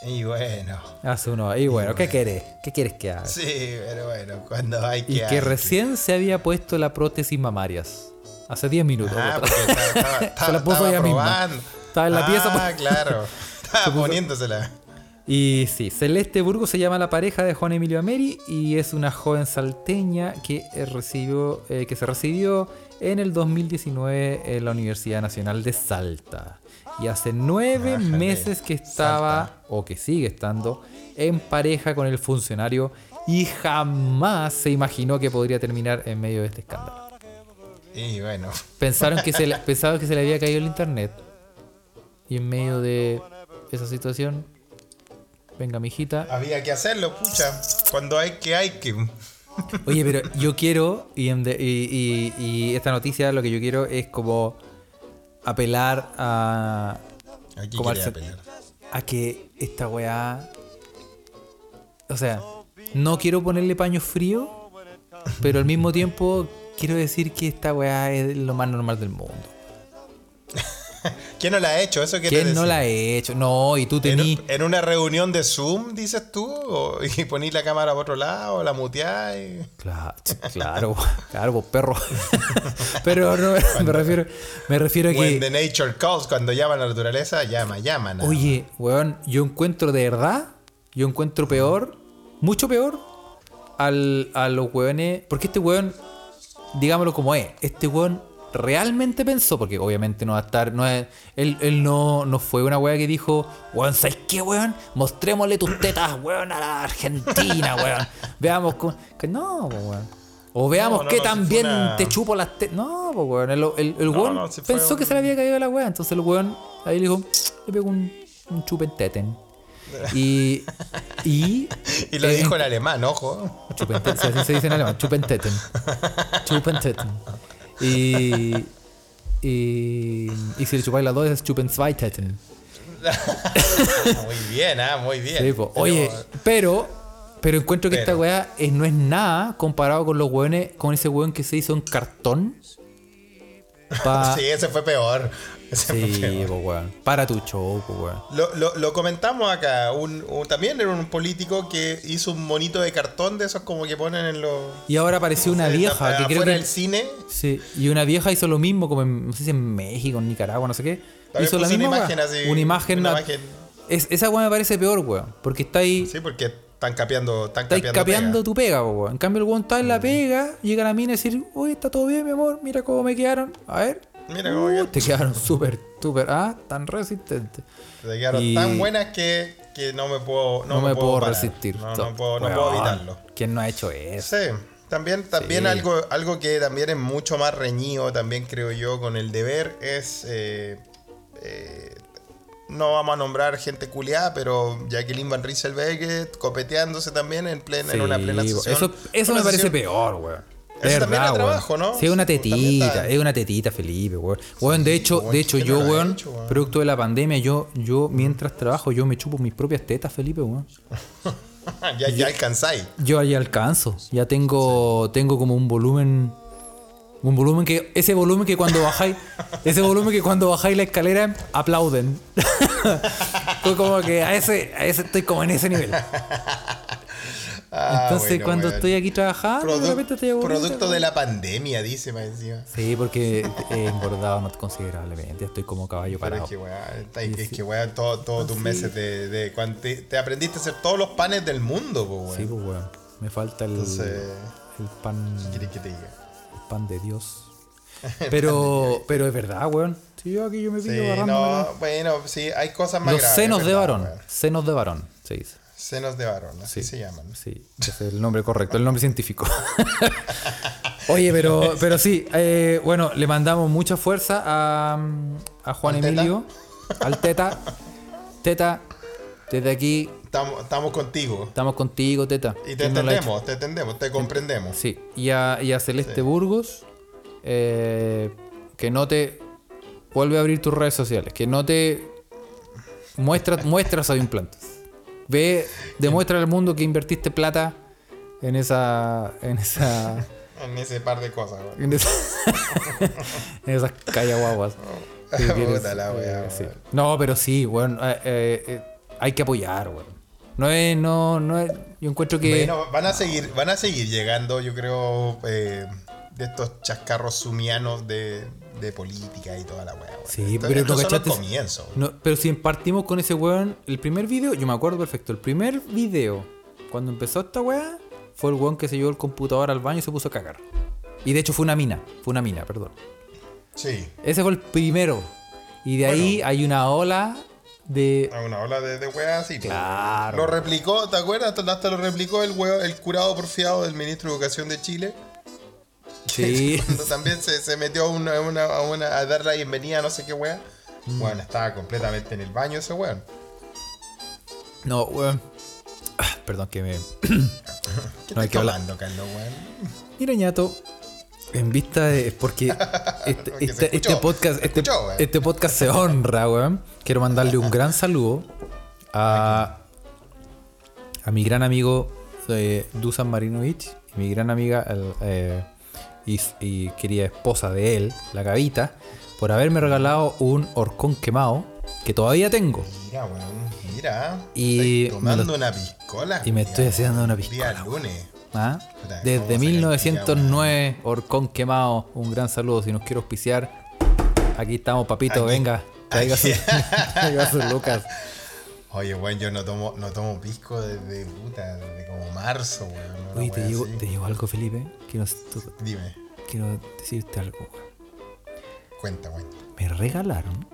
Y bueno. Hace uno, y bueno, ¿qué querés? ¿Qué quieres que haga? Sí, pero bueno, cuando hay que. Y que recién se había puesto la prótesis mamarias. Hace 10 minutos. Ah, estaba, [LAUGHS] estaba- Se la puso ella misma. Estaba en la pieza, Ah, pues. claro. [LAUGHS] Estaba poniéndosela. Y sí, Celeste Burgo se llama la pareja de Juan Emilio Ameri y es una joven salteña que, eh, recibió, eh, que se recibió en el 2019 en la Universidad Nacional de Salta. Y hace nueve meses que estaba, Salta. o que sigue estando, en pareja con el funcionario y jamás se imaginó que podría terminar en medio de este escándalo. Y bueno, Pensaron que se le, [LAUGHS] que se le había caído el internet. Y en medio de esa situación, venga mi hijita. había que hacerlo, pucha. Cuando hay que, hay que. Oye, pero yo quiero, y, esta noticia lo que yo quiero es como apelar a, Como al se- pelear. a que esta weá... O sea, no quiero ponerle paño frío, pero al mismo tiempo quiero decir que esta weá es lo más normal del mundo. [LAUGHS] ¿Quién no la ha hecho? ¿Eso ¿Quién no la ha hecho? No, y tú ¿En, tení... en una reunión de Zoom, dices tú? O- [LAUGHS] ¿Y ponís la cámara por otro lado? ¿La muteás? y- Claro, claro, claro, pues perro. [LAUGHS] Pero no, me refiero, me refiero a When que... the nature calls, cuando llama la naturaleza, llama, llama. nada Oye, weón, yo encuentro de verdad, yo encuentro peor, mucho peor, al, a los weones. Porque este weón, digámoslo como es, este weón realmente pensó, porque obviamente no va a estar, no es, él, él no, no fue una weá que dijo, weón, ¿sabes qué, weón? Mostrémosle tus tetas, weón, a la Argentina, [LAUGHS] weón. Veamos cómo. que no, weón. O veamos No, no, qué no, si tan fue bien una- te chupo las tetas. No, weón. El, el, weón si pensó que se le había caído la weá. Entonces el weón ahí le dijo, le pegó un, un chupenteten. Y. Y. [LAUGHS] Y lo eh, dijo en alemán, ojo. Chupenteten, sí, así se dice en alemán, Chupenteten. Chupenteten. Y. Y. Y si le chupáis las dos es Chupenzweiteten. [LAUGHS] muy bien, ah, muy bien. Sí, Oye, pero. Pero encuentro que esta weá es- no es nada comparado con los weones, con ese weón que se hizo en cartón. [LAUGHS] Pa... Sí, ese fue peor. [LAUGHS] Sí, po, weón. Para tu show, po, weón. Lo, lo- lo comentamos acá. Un, un- también era un político que hizo un monito de cartón de esos como que ponen en los. Y ahora apareció una la- vieja que creo que. del cine. Sí, y una vieja hizo lo mismo, como en, no sé si en México, en Nicaragua, no sé qué. También hizo la puso una misma imagen así, Una imagen. una na- imagen. Es, esa weá me parece peor, weón. Porque está ahí. Sí, porque están capeando. Están capeando. capeando tu pega, po, weón. En cambio, el weón está en la pega, llega a la mina y decir, uy, está todo bien, mi amor, mira cómo me quedaron. A ver. Mira cómo Uh. Te quedaron súper, súper, ah, tan resistentes. Se quedaron Y- tan buenas que, que no me puedo. No, No, me, puedo, parar. resistir. No, no puedo, no weón, puedo evitarlo. ¿Quién no ha hecho eso? Sí, también, también Sí. algo, algo que también es mucho más reñido, también creo yo, con el deber es. eh, eh, no vamos a nombrar gente culiada, pero Jacqueline Van Rieselberg copeteándose también en, plena, en una plena sesión. Eso, eso me parece sesión- peor, weón. Eso también verdad, es trabajo, ¿no? Sí, es una tetita, es una tetita, Felipe, weón. Weón, de hecho, de hecho ¿quién yo, weón, producto de la pandemia, yo, yo mientras trabajo, yo me chupo mis propias tetas, Felipe, weón. [LAUGHS] ya, ya alcanzáis. Yo ahí alcanzo. Ya tengo, tengo como un volumen. Un volumen que. Ese volumen que cuando bajáis. [LAUGHS] ese volumen que cuando bajáis la escalera aplauden. [LAUGHS] Como que a ese, a ese estoy como en ese nivel. Ah, Entonces bueno, cuando estoy aquí trabajando, estoy aburrido, producto de la pandemia, dice más encima. Sí, porque he engordado no considerablemente. Estoy como caballo Pero parado. es que, weón, está- es que, weón, todo- todos tus meses de, de cuando te, te aprendiste a hacer todos los panes del mundo, weón. Sí, pues weón. Me falta el, Entonces, el pan. ¿qué quieres que te diga? El pan de Dios. [LAUGHS] Pero, pero es verdad, weón. Si yo aquí yo me pillo Sí, no, bueno, sí, hay cosas más Los graves, senos de varón. weón. Senos de varón, se dice. Senos de varón, así Sí. se llaman. Sí, es el nombre correcto, el nombre científico. [LAUGHS] Oye, pero, [LAUGHS] pero sí, eh, bueno, le mandamos mucha fuerza a, a Juan ¿Al Teta? Emilio, al Teta. Teta, desde aquí Estamos, estamos contigo. estamos contigo, Teta. Y te entendemos, te entendemos, te comprendemos. Sí, y a, y a Celeste Sí. Burgos, eh, que no te vuelve a abrir tus redes sociales, que no te muestra, muestra esos implantes. Ve, demuestra al mundo que invertiste plata en esa, en esa, [LAUGHS] En ese par de cosas, weón. en, esa- [LAUGHS] en esas callaguaguas. [LAUGHS] la wea, eh, sí. No, pero sí, bueno, eh, eh, eh, hay que apoyar, weón. No es, no, no es, yo encuentro que... Bueno, van a seguir, van a seguir llegando, yo creo, eh, de estos chascarros sumianos de, de política y toda la weá. Sí, pero no cachaste- comienzos. No, pero si partimos con ese weón, el primer video, yo me acuerdo perfecto, el primer video, cuando empezó esta weá, fue el weón que se llevó el computador al baño y se puso a cagar. Y de hecho fue una mina, fue una mina, perdón. Sí. Ese fue el primero. Y de ahí hay una ola de... Una ola de, de weas así. pues. Claro. Lo replicó, ¿te acuerdas? Hasta, hasta lo replicó el, weo- el curado porfiado del ministro de Educación de Chile. Sí. [LAUGHS] Cuando [LAUGHS] también se, se metió a, una, a una- a una- a dar la bienvenida a no sé qué wea. Mm. Bueno, estaba completamente en el baño ese weón. No, weón. Ah, perdón que me... [CLEARS THROAT] ¿Qué No hay que hablar. tomando, Carlos, weón? Mira, ñato, en vista de. es Porque [LAUGHS] este, Porque este- este podcast, se este, escuchó, weón. este podcast se honra, weón. Quiero mandarle un gran saludo a, a mi gran amigo eh, Dusan Marinovich y mi gran amiga el, eh, y, y querida esposa de él, la Gavita, por haberme regalado un horcón quemado que todavía tengo. Mira, weón, mira. Y tomando lo- una piscola. y me estoy haciendo una Día piscola, lunes. ¿Ah? Puta, ¿cómo Desde se le 1909, Horcón quemado. Un gran saludo. Si nos quiere auspiciar, aquí estamos, papito. Aquí. venga, traiga su, [LAUGHS] traiga sus lucas. Oye, weón, yo no tomo, no tomo pisco desde puta, desde como marzo, weón. Oye, te digo, te digo algo, Felipe. Quiero, Dime, quiero decirte algo. weón. cuenta, cuenta. Me regalaron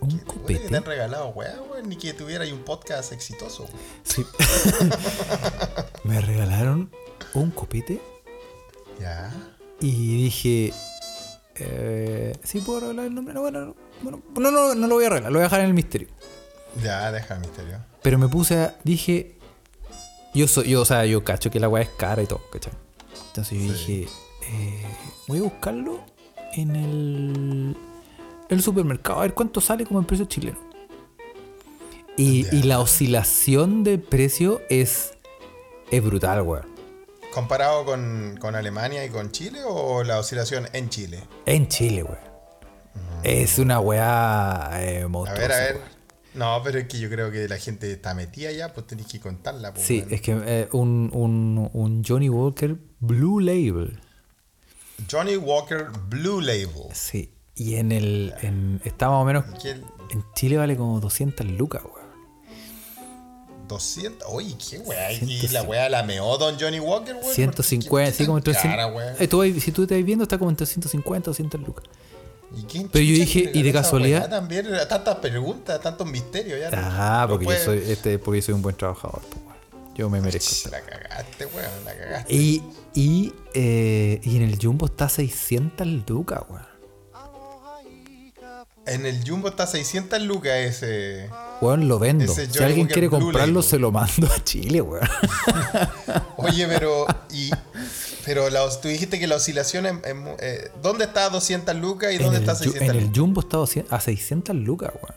un que copete. te han regalado, weón, weón, ni que tuviera ahí un podcast exitoso. weón. Sí. [LAUGHS] Me regalaron un copete Ya. y dije. Eh, ¿Sí puedo revelar el nombre? No, bueno, no, bueno, no, no, no lo voy a revelar, lo voy a dejar en el misterio. Ya, deja el misterio. Pero me puse a. Dije. Yo soy. Yo, o sea, yo cacho que la weá es cara y todo, ¿cachai? Entonces yo dije. eh, voy a buscarlo en el. El supermercado. A ver cuánto sale como en precio chileno. Y, la oscilación de precio es. Es brutal, weón. ¿Comparado con, con Alemania y con Chile o la oscilación en Chile? En Chile, weón. Es una weá eh, A ver, a ver. No, pero es que yo creo que la gente está metida ya, pues tenéis que contarla. Pues, Sí, es que eh, un, un, un Johnny Walker Blue Label. Johnny Walker Blue Label. Sí. Y en el. En, está más o menos. El En Chile vale como 200 lucas, weón. 200. Oye, qué weá. Y 150. la weá la meó Don Johnny Walker, weón. 150, sí, como entre entre 100 Eh, tú Si tú te vas viendo, está como entre 150 200 lucas. Pero yo dije, ¿y de casualidad? También, tantas preguntas, tantos misterios. Ya Ah, no porque yo soy, este, porque yo soy un buen trabajador, pues. Yo me merezco. La cagaste, weón, la cagaste. Y, y, eh, y en el Jumbo está 600 lucas, weón. En el Jumbo está 600 lucas ese. Weón, lo vendo. Si alguien quiere comprarlo, se lo mando a Chile, weón. [LAUGHS] Oye, pero. Y, pero la, tú dijiste que la oscilación. En, en- eh, ¿Dónde está 200 lucas y En dónde el, está Ju- 600 en el? Jumbo está 200 a 600 lucas, weón.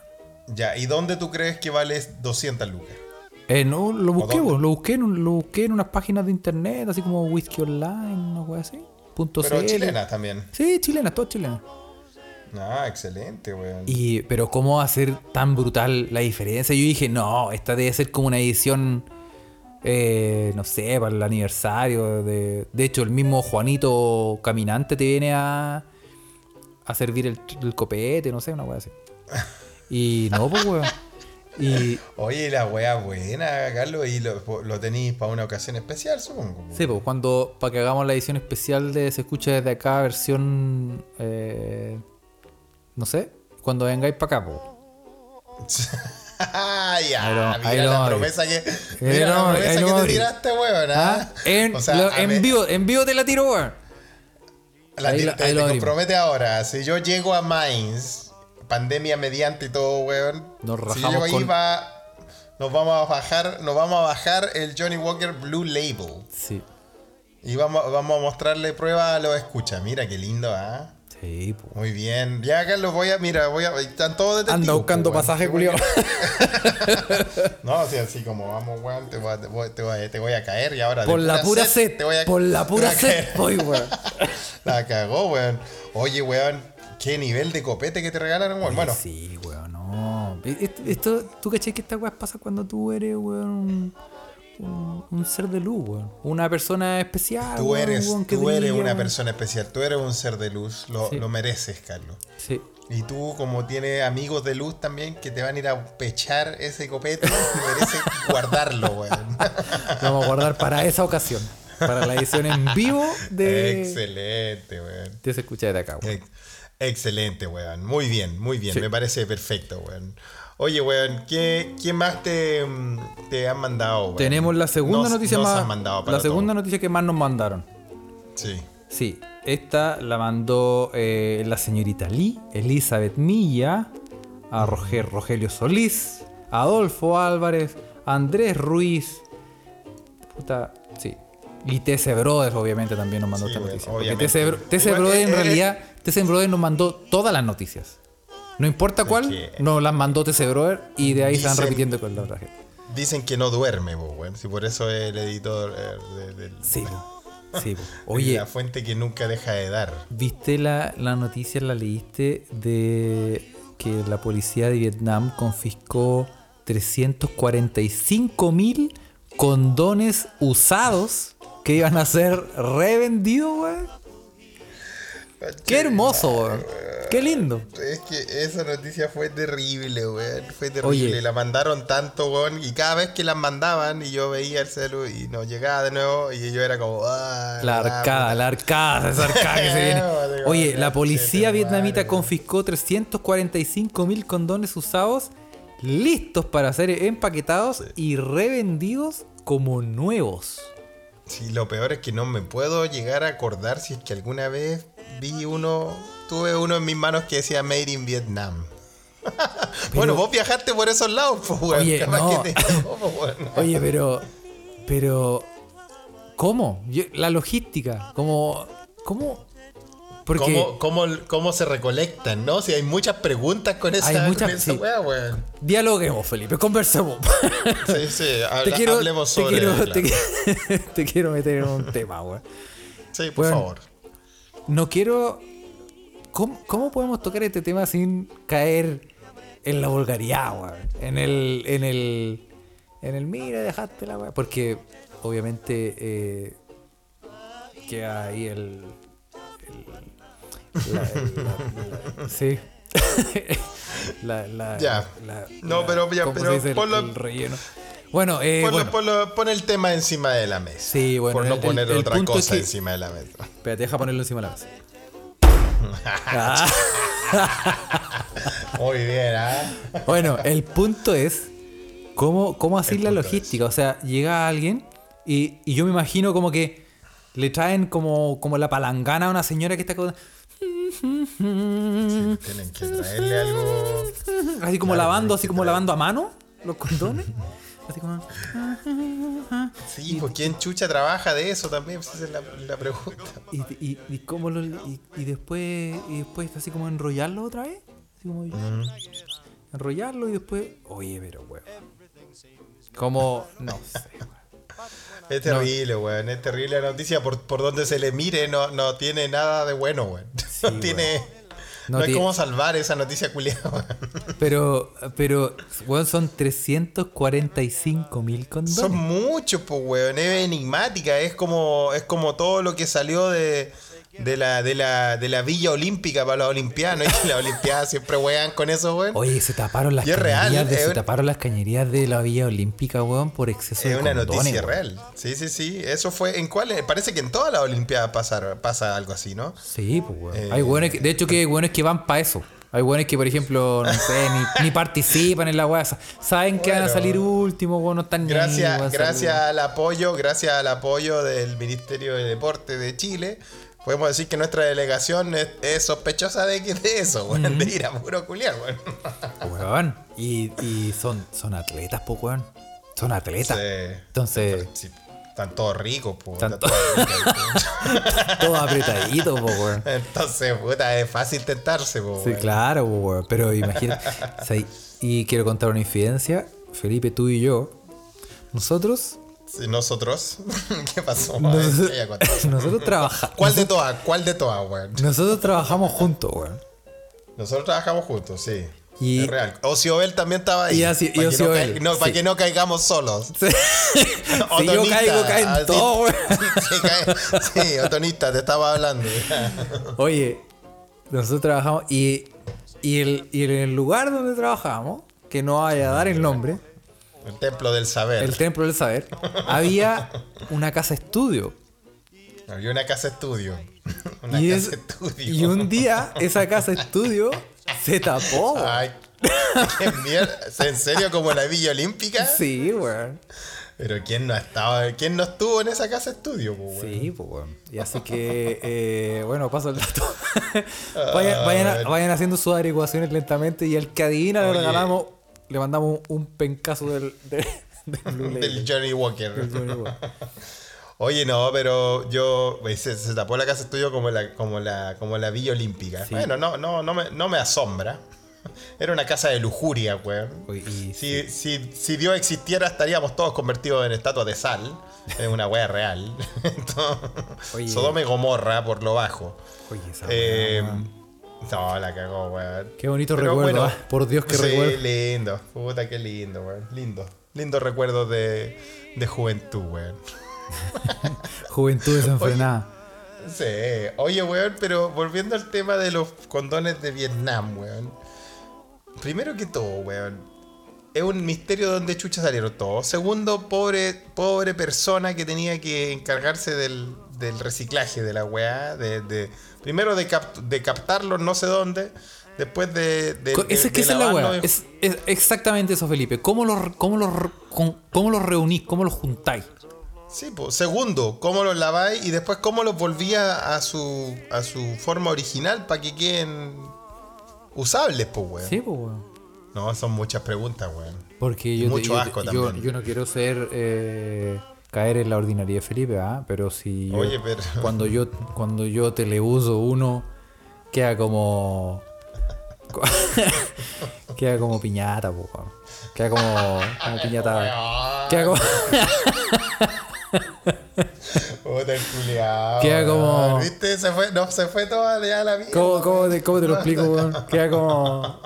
Ya, ¿y dónde tú crees que vale 200 lucas? Eh, no, lo busqué, weón, lo busqué, en, un- lo busqué en unas páginas de internet, así como Whisky Online, una weá así. Punto Pero chilenas también. Sí, chilenas, todas chilenas. Ah, excelente, weón. Y, pero ¿cómo va a ser tan brutal la diferencia? Yo dije, no, esta debe ser como una edición, eh, no sé, para el aniversario. De, de hecho, el mismo Juanito Caminante te viene a, a servir el, el copete, no sé, una weá así. Y no, pues, weón. [LAUGHS] Y Oye, la wea buena, Carlos, y lo, lo tenéis para una ocasión especial, supongo. sí, pues, cuando, para que hagamos la edición especial de Se escucha desde acá, versión, eh, no sé, cuando vengáis para acá, pues. [LAUGHS] Ya, mira la promesa que, mira la promesa te tiraste, weón. ¿ah? ¿Ah? En, O sea, lo- en vivo, en vivo te la tiro, weón. La te, te abrimos. compromete ahora. Si yo llego a Mainz, pandemia mediante y todo, weón. Nos si yo rajamos llego ahí, con- va, nos vamos a bajar, nos vamos a bajar el Johnny Walker Blue Label. Sí. Y vamos, vamos a mostrarle prueba a los escuchas. Mira qué lindo, ¿ah? Sí. Muy bien. Ya, Carlos, voy a, mira, voy a. Están todos de Anda buscando pues, weón. pasaje, culiao. [LAUGHS] No, si así como vamos, weón, te voy, a, te, voy, te voy a- te voy a caer y ahora. Por la pura sed. te voy a- Por la pura [LAUGHS] sed, voy, weón. [LAUGHS] La cagó, weón. Oye, weón, qué nivel de copete que te regalaron, weón. Bueno, Sí, weón, no. Esto, esto- ¿tú caché que estas weas pasa cuando tú eres, weón, un, ser de luz, weón? Una persona especial, tú eres, weón, tú eres una persona especial. Tú eres un ser de luz. Lo, Sí. lo mereces, Carlos. Sí. Y tú, como tienes amigos de luz también que te van a ir a pechar ese copete, [LAUGHS] mereces guardarlo, weón. Lo vamos a guardar para esa ocasión. para la edición en vivo de, Excelente, weón. de Se Escucha Desde Acá, weón. Ex- Excelente, weón. Muy bien, muy bien. Sí. Me parece perfecto, weón. Oye, weón, ¿qué, ¿quién más te, te han mandado, weón? Tenemos la segunda Nos- noticia nos más. han mandado para la segunda todo. noticia que más nos mandaron. Sí. Sí, esta la mandó eh, la señorita Lee, Elizabeth Milla, a Roger, Rogelio Solís, Adolfo Álvarez, Andrés Ruiz, puta, sí. Y TC Brothers obviamente también nos mandó Sí, esta bueno, noticia. Porque obviamente. TC, Brothers en realidad, TC Brothers nos mandó todas las noticias. No importa cuál, nos las mandó TC Brothers y de ahí Dicen- repitiendo con la otra gente. Dicen que no duerme, weón. Si por eso es el editor eh, de- del- Sí, [LAUGHS] sí. Oye, La fuente que nunca deja de dar. ¿Viste la, la noticia, la leíste, de que la policía de Vietnam confiscó 345 mil condones usados que iban a ser revendidos, weón? Qué hermoso, weón. Qué lindo. Es que esa noticia fue terrible, weón. Fue terrible. Oye. La mandaron tanto, weón. Y cada vez que la mandaban y yo veía el celu y no llegaba de nuevo y yo era como... "Ah, La arcada, la arcada, esa arcada que se viene. [LAUGHS] Oye, la policía vietnamita confiscó 345 mil condones usados listos para ser empaquetados y revendidos como nuevos. Sí, lo peor es que no me puedo llegar a acordar si es que alguna vez vi uno, tuve uno en mis manos que decía Made in Vietnam. [LAUGHS] bueno, vos viajaste por esos lados, pues, weón. Oye, Capaz no. que te- [LAUGHS] no, weón. Oye, pero. Pero. ¿Cómo? Yo- la logística. Como. ¿Cómo? Porque. ¿Cómo, cómo, cómo se recolectan, no? Si hay muchas preguntas con esa, Hay muchas- con esa sí. weá, weón. Dialoguemos, Felipe, conversemos. Sí, sí, [LAUGHS] habla- te quiero, hablemos te sobre quiero, te, qui- te quiero meter en un tema, weón. Sí, por favor. No quiero. ¿Cómo, cómo podemos tocar este tema sin caer en la vulgaridad, weón? En el. En el. En el mira, dejaste la weón. Porque, obviamente, eh, queda ahí el. el- la- el- la- la- sí. [LAUGHS] la, la- Ya. No, pero ya, ¿cómo se pero ponlo- el relleno. Bueno, eh, Ponlo- bueno. ponlo- pon el tema encima de la mesa. Sí, bueno, Por no el- poner el- otra punto es cosa que- encima de la mesa. Espérate, deja ponerlo encima de la mesa. Ah. [LAUGHS] Muy bien, ¿ah? [LAUGHS] Bueno, el punto es cómo, cómo hacer la logística. O sea, llega alguien y, y yo me imagino como que le traen como, como la palangana a una señora que está con- Tienen que traerle algo. así como Claro, lavando, así como lavando a mano los condones. [LAUGHS] Así como. Sí, pues ¿quién chucha trabaja de eso también? Pues esa es la, la pregunta. Y, y, y cómo lo- y, y después y después así como enrollarlo otra vez. Así como enrollarlo y después. Oye, pero weón. Como. No sé. Es terrible, weón. Es terrible la noticia. Por, por donde se le mire, no, no tiene nada de bueno, weón. [LAUGHS] no weón. No No, hay cómo salvar esa noticia culiada. Pero, pero, weón, son 345 mil condones. Son muchos, pues, weón. Es enigmática. Es como, es como todo lo que salió de, de, la, de, la, de la Villa Olímpica para los Olimpianos. Y las Olimpiadas siempre wean con eso, weón. Oye, se taparon las Y es real, cañerías de, es se un- taparon las cañerías de la Villa Olímpica, weón, por exceso Es de una condones, noticia weón. real. Sí, sí, sí. Eso fue. ¿En cuál? Parece que en todas las Olimpiadas pasa, pasa algo así, ¿no? Sí, pues, weón. Eh, hay weones que- de hecho, que hay weones que van para eso. Hay weones que, por ejemplo, no sé, ni, [LAUGHS] ni participan en la weá. Sa- Saben que van a salir últimos, weón, no están ni Gracias, weón, gracias al apoyo, gracias al apoyo del Ministerio de Deporte de Chile, podemos decir que nuestra delegación es, es sospechosa de de eso, weón, de ir a puro culiar, weón. Weón. Y, y son, son atletas, pues, weón. Son atletas. Sí. Entonces, Sí, están todos ricos, po, Están todos ricos. [LAUGHS] todo apretadito, pues, weón. Entonces, puta, es fácil tentarse, po, Sí, weón. claro, po, weón. Pero imagínate. [LAUGHS] o sea, y quiero contar una infidencia. Felipe, tú y yo. Nosotros. Nosotros, [LAUGHS] ¿qué pasó? Contó. [LAUGHS] nosotros trabajamos. ¿Cuál de todas? ¿Cuál de todas, weón? Nosotros trabajamos juntos, weón. Nosotros trabajamos juntos, sí. Y- es real. Ociobel también estaba ahí. Y así- y para que, no, para sí. que no caigamos solos. [LAUGHS] si yo caigo, caen así- todos. Sí, sí, Otonista, te estaba hablando. Oye, nosotros trabajamos y, y, el, y en el lugar donde trabajamos, que no vaya a dar el nombre, El templo del saber. el Templo del Saber, [LAUGHS] había una casa estudio Había una casa estudio. [LAUGHS] Una Y, casa es- estudio. y un día esa casa estudio se tapó. [LAUGHS] weón. Ay, qué mierda. ¿En serio como la Villa Olímpica? Sí, weón. Pero ¿quién no ha estado, quién no estuvo en esa casa estudio, weón? Sí, pues weón. Y así que, eh, bueno, paso el dato. vayan, vayan, vayan haciendo sus averiguaciones lentamente y el que adivina le regalamos, le mandamos un pencazo del, del, [LAUGHS] del Blue Label. Del Johnny Walker. Del Johnny Walker. Oye, no, pero yo pues, se, se tapó la casa estudio como la, como la, como la Villa Olímpica. Sí. Bueno, no, no, no me, no me asombra. [LAUGHS] Era una casa de lujuria, weón. Si, si, si Dios existiera, estaríamos todos convertidos en estatuas de sal. Es una wea real. [LAUGHS] Entonces, y Gomorra por lo bajo. Oye, esa Eh, weá. No, la cagó, weón. Qué bonito Pero recuerdo, bueno, ah. Por Dios, qué sí, recuerdo. lindo. Puta, qué lindo, weón. Lindo. Lindo recuerdo de, de juventud, weón. [LAUGHS] Juventud desenfrenada. Sí. Oye, weón, pero volviendo al tema de los condones de Vietnam, weón. Primero que todo, weón. Es un misterio de dónde chucha salieron todos. Segundo, pobre, pobre persona que tenía que encargarse del, del reciclaje de la weá. De, de- primero de, cap- de captarlos no sé dónde. Después de. de, es que esa es la lavarlo weá. en- Es, es exactamente eso, Felipe. ¿Cómo los, cómo los, cómo los reunís? ¿Cómo los juntáis? Sí, pues. Segundo, cómo los laváis y después cómo los volvía a su, a su forma original para que queden usables, pues, weón. Sí, pues, weón. No, son muchas preguntas, weón. Porque Y yo, mucho yo- asco yo- también. yo no quiero ser eh, caer en la ordinaria de Felipe, ¿ah? pero si yo- Oye, pero- [LAUGHS] cuando yo cuando yo teleuso uno queda como [LAUGHS] queda como piñata, po, queda como, como [LAUGHS] piñata. Queda como, Queda como-. ¿Viste? Se fue, no, se fue toda ya la vida. ¿cómo, cómo te, cómo te lo explico, weón? Queda como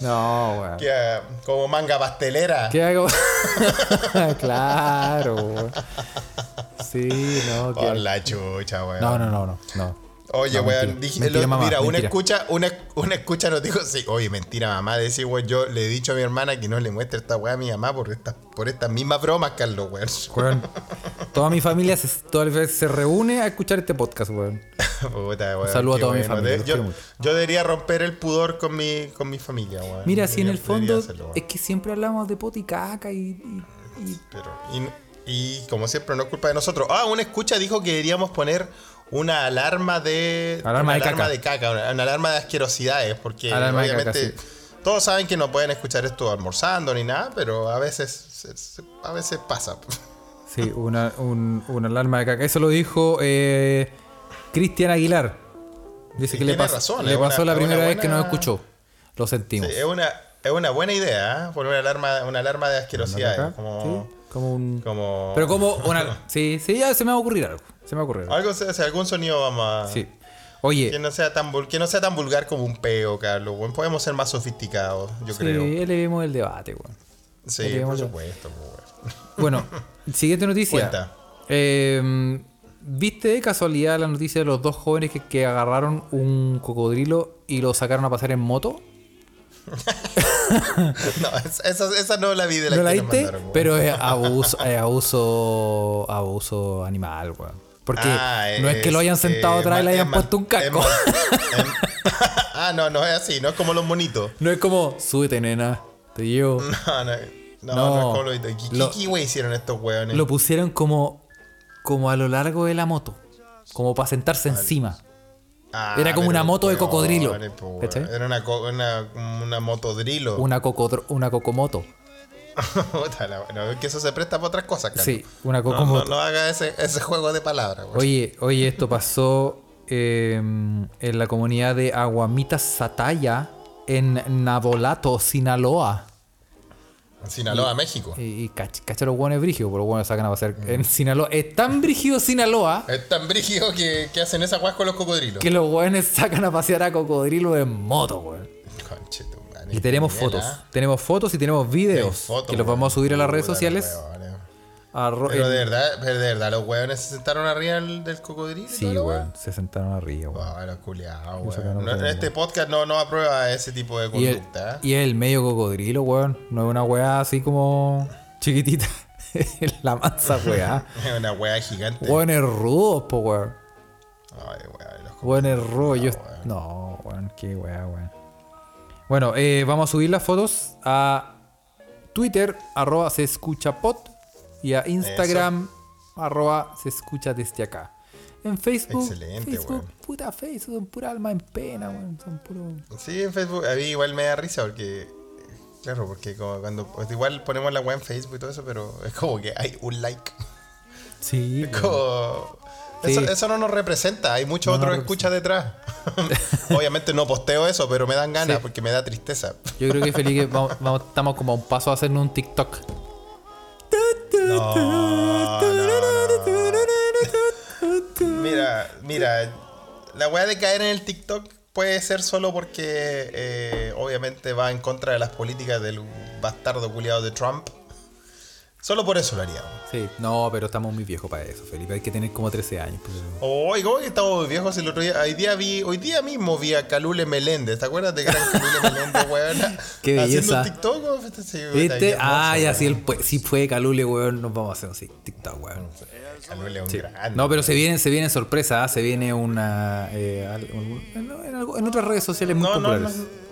No, weón. Queda como manga pastelera. Queda como [LAUGHS] Claro, weón. Sí, no, Por queda- la chucha, weón. No, no, no, no, no. Oye, No, weón, dije, Mentira, lo- mamá, mira, una escucha, una, una escucha nos dijo, sí, oye, mentira, mamá, decir, weón, yo le he dicho a mi hermana que no le muestre esta weá a mi mamá por estas, por estas mismas bromas, Carlos, weón. Weón, [LAUGHS] toda mi familia se, toda mi familia se reúne a escuchar este podcast, weón. Puta, weón, saludo a toda mi familia, De- yo, yo debería romper el pudor con mi, con mi familia, weón. Mira, si en el fondo hacerlo, es que siempre hablamos de pot y caca y, y- y- Pero, y, y como siempre, no es culpa de nosotros. Ah, una escucha dijo que deberíamos poner una alarma de. Alarma una de alarma caca. de caca, una, una alarma de asquerosidades, porque Alarma obviamente caca, todos saben que no pueden escuchar esto almorzando ni nada, pero a veces, a veces pasa. [LAUGHS] sí, una, un- una alarma de caca. Eso lo dijo eh, Cristian Aguilar. Dice Y que le, pasó- razón, le pasó una- la primera vez que nos escuchó. Lo sentimos. Sí, es, una, es una buena idea, ¿eh? poner una alarma, una alarma de asquerosidades. Como, sí, como un. como- Pero como [LAUGHS] una. Sí, sí, ya se me va a ocurrir algo. Se me va a ocurrir algo. Algo, o sea, algún sonido vamos a. Sí. Oye, Que no, sea tan, que no sea tan vulgar como un peo, Carlos. Podemos ser más sofisticados, yo sí, creo. elevemos el debate, weón. Sí, Elevemos por el- supuesto. pues, weón. Bueno, [LAUGHS] siguiente noticia. Cuenta. Eh, ¿Viste de casualidad la noticia de los dos jóvenes que, que agarraron un cocodrilo y lo sacaron a pasar en moto? [LAUGHS] No, esa, esa- no la vi de la ¿No que la nos viste? mandaron. Pero es abuso, es abuso, abuso animal, weón. Porque Ah, no es que lo hayan sentado eh, atrás y le hayan puesto un casco. [LAUGHS] ah, no, no es así, no es como los monitos. No es como, súbete, nena, te llevo. [LAUGHS] No, no, no, No, no es como los ¿Qué, wey hicieron estos weones? Lo pusieron como, como a lo largo de la moto. Como para sentarse encima. Ah, era como una moto de cocodrilo. ¿cachai? Era una, co- una, una motodrilo. Una, cocodro- una cocomoto. [LAUGHS] No, es que eso se presta para otras cosas, Carlos. Sí, una No, cocomoto. no, no haga ese, ese juego de palabras. Oye, oye, esto pasó eh, en la comunidad de Aguamita Sataya, en Navolato, Sinaloa. En Sinaloa, México. Y, y cach, cacha los buenos brígidos, pero bueno, sacan a pasear en Sinaloa. Es tan brígido Sinaloa Es tan brígido que, que hacen esa weá con los cocodrilos. que los buenos sacan a pasear a cocodrilo en moto, weón. Conche tu Y tenemos fotos. ¿ah? Tenemos fotos y tenemos videos Hay fotos, que los vamos a subir a las redes sociales. weones. Arro- Pero de verdad, pero de verdad, los weones se sentaron arriba del, del cocodrilo. Sí, weón. Se sentaron arriba, weón. Wow, los culiados, weón. no este podcast no, no aprueba ese tipo de conducta. y el medio cocodrilo, weón. No es una weá así como chiquitita. [LAUGHS] la mansa weá. [LAUGHS] Es una weá gigante. Weón es rudo, po weón. Ay, weá, los Weón es rudo. Yo... weón. No, weón, qué weá, weón. Bueno, eh, vamos a subir las fotos a Twitter, arroba se escucha pod, y a Instagram, arroba se escucha desde acá. En Facebook, Excelente, Facebook, weón. puta Facebook, son pura alma en pena, weón. Son puro. Sí, en Facebook. A mí igual me da risa porque. Claro, porque como cuando. pues igual ponemos la weá en Facebook y todo eso, pero es como que hay un like. Sí, [LAUGHS] Es como. Sí. Eso, eso no nos representa, hay mucho No otro nos escucha detrás. [LAUGHS] Obviamente no posteo eso, pero me dan ganas Sí. porque me da tristeza. Yo creo que Felipe, vamos, vamos- estamos como a un paso a hacernos un TikTok. Mira, mira, la weá de caer en el TikTok puede ser solo porque eh, obviamente va en contra de las políticas del bastardo culiado de Trump. Solo por eso lo haríamos. Sí, no, pero estamos muy viejos para eso, Felipe. Hay que tener como 13 años. pues. Oye, ¿cómo que estamos viejos el otro día? Hoy día, vi, hoy día mismo vi a Calule Meléndez. ¿Te acuerdas de gran Calule [LAUGHS] Meléndez, weón? [LAUGHS] Qué Haciendo belleza. TikTok. ¿cómo fue? Sí, ¿Viste? Ah, ya si fue Calule, weón, nos vamos a hacer un sí, TikTok, weón. Calule un grande. No, pero se viene, se viene sorpresa, ¿ah? se viene una. eh, un- en, en en otras redes sociales muy no, no, populares. no.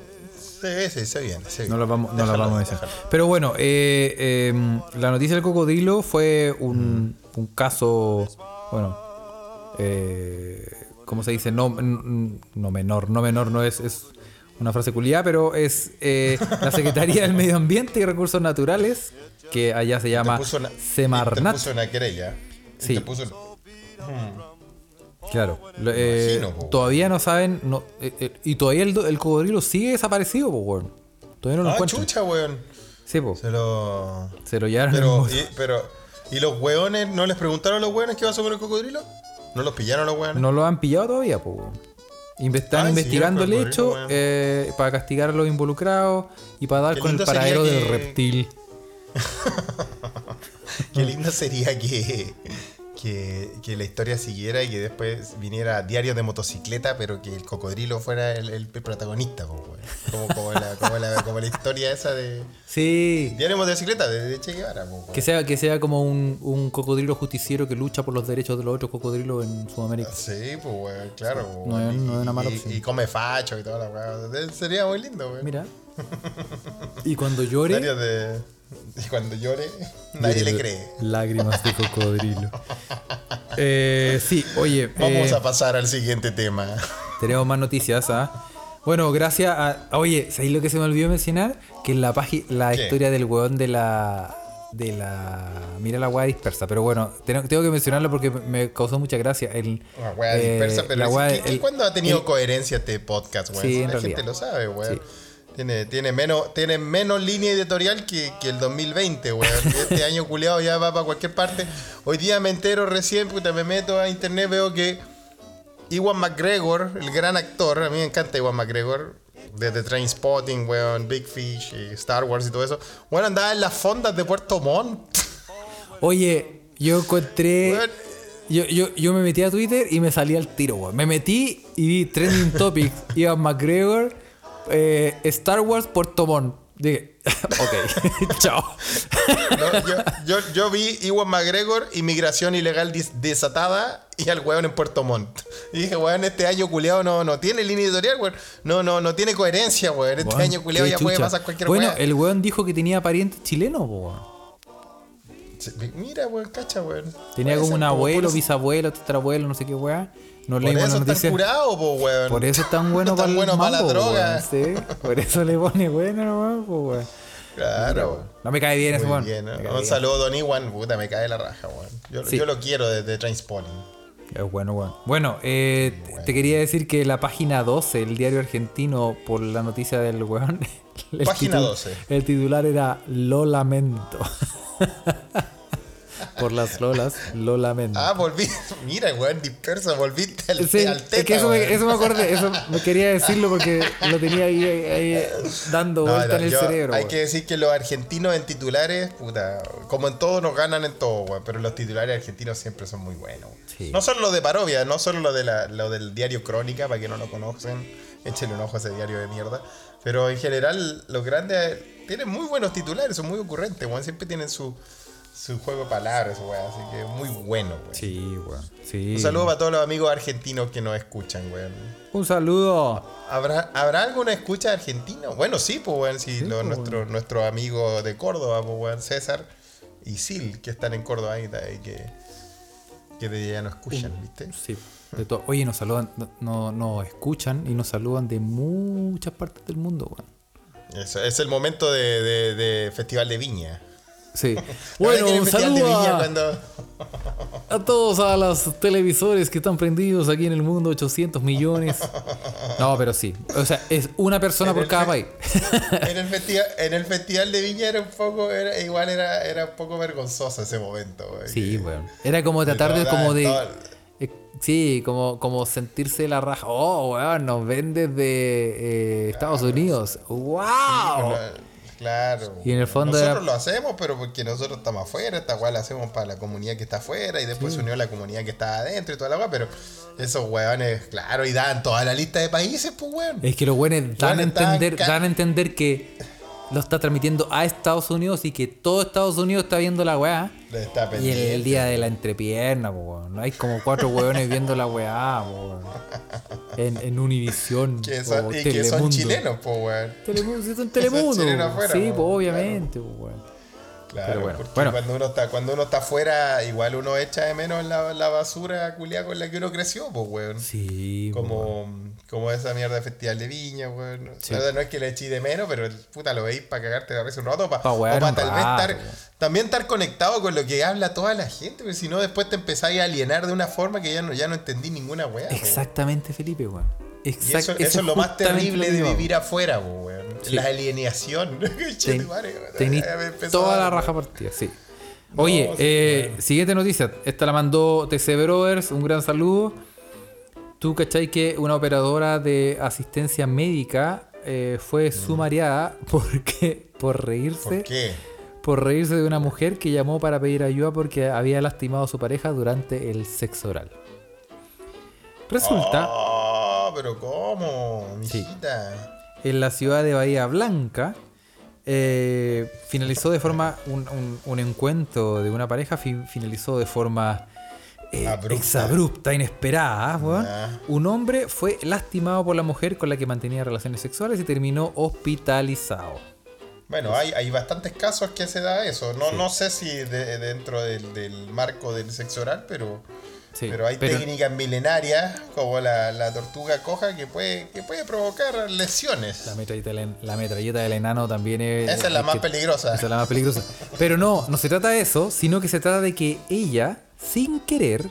Sí, sí, se viene, se viene. No las vamos, no Déjalo, vamos a decir. Pero bueno, eh, eh, la noticia del cocodrilo fue un, un caso, bueno, eh, ¿cómo se dice? No, no menor, no menor, no es, es una frase culiada, pero es eh, la Secretaría del Medio Ambiente y Recursos Naturales, que allá se llama una- Semarnat. una querella. Sí. Interpuso- Claro, eh, imagino, po. todavía no saben, no, eh, eh, y todavía el, el cocodrilo sigue desaparecido, po, weón. Todavía no lo Ah, encuentran. chucha, weón. Sí, po, Se lo. se lo llevaron. Pero, y, pero, ¿y los weones no les preguntaron a los weones qué pasó con el cocodrilo? ¿No los pillaron los weones? No lo han pillado todavía, pues. Están Ay, sí, investigando el hecho weón. eh, para castigar a los involucrados y para dar con el paradero del reptil. [LAUGHS] Qué lindo sería que, que, que la historia siguiera y que después viniera diario de motocicleta, pero que el cocodrilo fuera el, el protagonista, como, como, la, como, la, como la historia esa de Sí. diario de motocicleta de, de Che Guevara. Que sea, que sea como un, un cocodrilo justiciero que lucha por los derechos de los otros cocodrilos en Sudamérica. Sí, pues, weón, claro. No es- no es una mala y, opción. y come facho y toda la. Sería muy lindo. Mira. [LAUGHS] Y cuando llore. De. [LAUGHS] Y cuando llore, nadie le cree. Lágrimas de cocodrilo. [LAUGHS] Eh, sí, oye. Vamos eh, a pasar al siguiente tema. Tenemos más noticias, ¿ah? Bueno, gracias a. Oye, ¿sabéis lo que se me olvidó mencionar? Que en la página. La ¿Qué? historia del weón de la. De la. Mira la weá dispersa. Pero bueno, tengo, tengo que mencionarlo porque me causó mucha gracia. El, weá eh, dispersa, pero la es- weá- ¿qué- qué- el- ¿cuándo ha tenido el- coherencia este podcast, weón? Sí, la realidad. gente lo sabe, weón. Sí. Tiene, tiene, menos, tiene menos línea editorial que, que el 2020, weón. Este año culiado ya va para cualquier parte. Hoy día me entero recién, puta, me meto a internet, veo que Iwan McGregor, el gran actor, a mí me encanta Iwan McGregor, desde Trainspotting, weón, Big Fish y Star Wars y todo eso. Bueno, andaba en las fondas de Puerto Montt. Oye, yo encontré. Weón. Yo, yo, yo me metí a Twitter y me salí al tiro, weón. Me metí y vi Trending Topics, Ivan McGregor, eh, Star Wars, Puerto Montt. Dije, [LAUGHS] ok, [LAUGHS] chao. No, yo, yo, yo vi Iwan McGregor, inmigración ilegal dis- desatada y al weón en Puerto Montt. Y dije, weón, este año culiado no, no tiene línea editorial, weón. No, no, no tiene coherencia, weón. Este Weón, año culiado ya puede pasar cualquier Bueno, weón. el weón dijo que tenía parientes chilenos, weón. Mira, weón, cacha, weón. Tenía como un abuelo, bisabuelo, tatarabuelo, no sé qué weá. No Por eso están curados, po, weón. Por eso es tan [LAUGHS] bueno Tan para bueno para la droga. weón, sí. Por eso le pone bueno, weón, po, weón. Claro, weón. No me cae bien ese weón. bien, ¿no? Un saludo a Don Iwan, puta, me cae la raja, weón. Yo, Sí. yo lo quiero desde Trainspotting. Es bueno, bueno. Bueno, eh, te- te quería decir que la página 12, el diario argentino, por la noticia del weón. [LAUGHS] Página titu- 12. El titular era Lo lamento. [LAUGHS] por las lolas, lo lamento. Ah, volví. [LAUGHS] Mira, weón, disperso, volviste al, Sí, al es que eso me, eso me acordé, eso [LAUGHS] me quería decirlo porque lo tenía ahí, ahí, dando No, vuelta no, en el yo- cerebro. Hay weón. que decir que los argentinos en titulares, puta, como en todo nos ganan en todo, weón, pero los titulares argentinos siempre son muy buenos. Sí. No solo lo de Parovia, no solo lo, de la, lo del diario Crónica, para que no lo conocen, échenle un ojo a ese diario de mierda. Pero en general, los grandes tienen muy buenos titulares, son muy ocurrentes, weón, siempre tienen su, su juego de palabras, weón. Así que muy bueno, weón. Sí, weón. Sí. Un saludo para todos los amigos argentinos que nos escuchan, weón. Un saludo. ¿Habrá, ¿Habrá alguna escucha argentino? Bueno, sí, pues, weón. Sí, Sí, los- pues, nuestro, nuestro amigo de Córdoba, pues, weón. César y Sil, que están en Córdoba ahí, y que, que de ya nos escuchan, ¿viste? Sí. De. Oye, nos saludan, no, no- nos escuchan y nos saludan de muchas partes del mundo, weón. Eso, es el momento de, de- de Festival de Viña. Sí. Bueno, un saludo a, cuando- a todos a los televisores que están prendidos aquí en el mundo, 800 millones. No, pero sí. O sea, es una persona En por cada país. en, el festival, en el Festival de Viña era un poco, era, igual era, era un poco vergonzoso ese momento, weón. Sí, weón. Era como tratar de, como de... eh, Sí, como, como sentirse la raja. Oh, weón, nos ven desde eh, Estados Unidos. ¡Wow! Una- Claro. Y en el fondo Nosotros era- lo hacemos, pero porque nosotros estamos afuera, esta weá la hacemos para la comunidad que está afuera y después se unió la comunidad que está adentro y toda la weá, pero esos weones, claro, y dan toda la lista de países, pues weón. Es que los buenos dan, a entender, ca- dan a entender que lo está transmitiendo a Estados Unidos y que todo Estados Unidos está viendo la weá. Está Y el, día de la entrepierna, po. No hay como cuatro weones viendo la weá, po, weón. En, en Univisión. Que son- o y que son Telemundo. chilenos, pues weón. Telemundo, [LAUGHS] son Telemundo. po. afuera, sí, po, obviamente, po, weón. Claro, Pero bueno, porque bueno. Cuando, uno está, cuando uno está afuera, igual uno echa de menos la, la basura culiada con la que uno creció, pues weón. Sí, weón. Como, como esa mierda de festival de viña, weón. Sí. La verdad no es que le eché de menos, pero puta lo veis para cagarte la risa un rato, pa- Pa' o para tal vez estar, weón. también estar conectado con lo que habla toda la gente, porque si no después te empezáis a alienar de una forma que ya no, ya no entendí ninguna weá. weón. Exactamente, Felipe, weón. Y Exact- eso, eso es lo más terrible de vivir afuera, weón. Sí. La alienación. [LAUGHS] Ten- toda la raja partida, sí. Oye, No, eh, siguiente noticia. Esta la mandó TC Brothers, un gran saludo. Tú cachai que una operadora de asistencia médica eh, fue sumariada [LAUGHS] porque por reírse ¿Por qué? por reírse de una mujer que llamó para pedir ayuda porque había lastimado a su pareja durante el sexo oral. Resulta Oh, pero ¿cómo? Sí. En la ciudad de Bahía Blanca. eh, finalizó de forma un, un- un encuentro de una pareja, fi- finalizó de forma eh, Abrupta. exabrupta, inesperada. Ya. Un hombre fue lastimado por la mujer con la que mantenía relaciones sexuales y terminó hospitalizado. Bueno, hay, hay bastantes casos que se da eso. No, no sé si de- dentro del, del marco del sexo oral, pero, Sí, pero hay técnicas milenarias como la, la tortuga coja que puede, que puede provocar lesiones. La metralleta, del, la metralleta del enano también es. Esa es la más que- peligrosa. Esa es la más peligrosa. Pero no, no se trata de eso, sino que se trata de que ella, sin querer,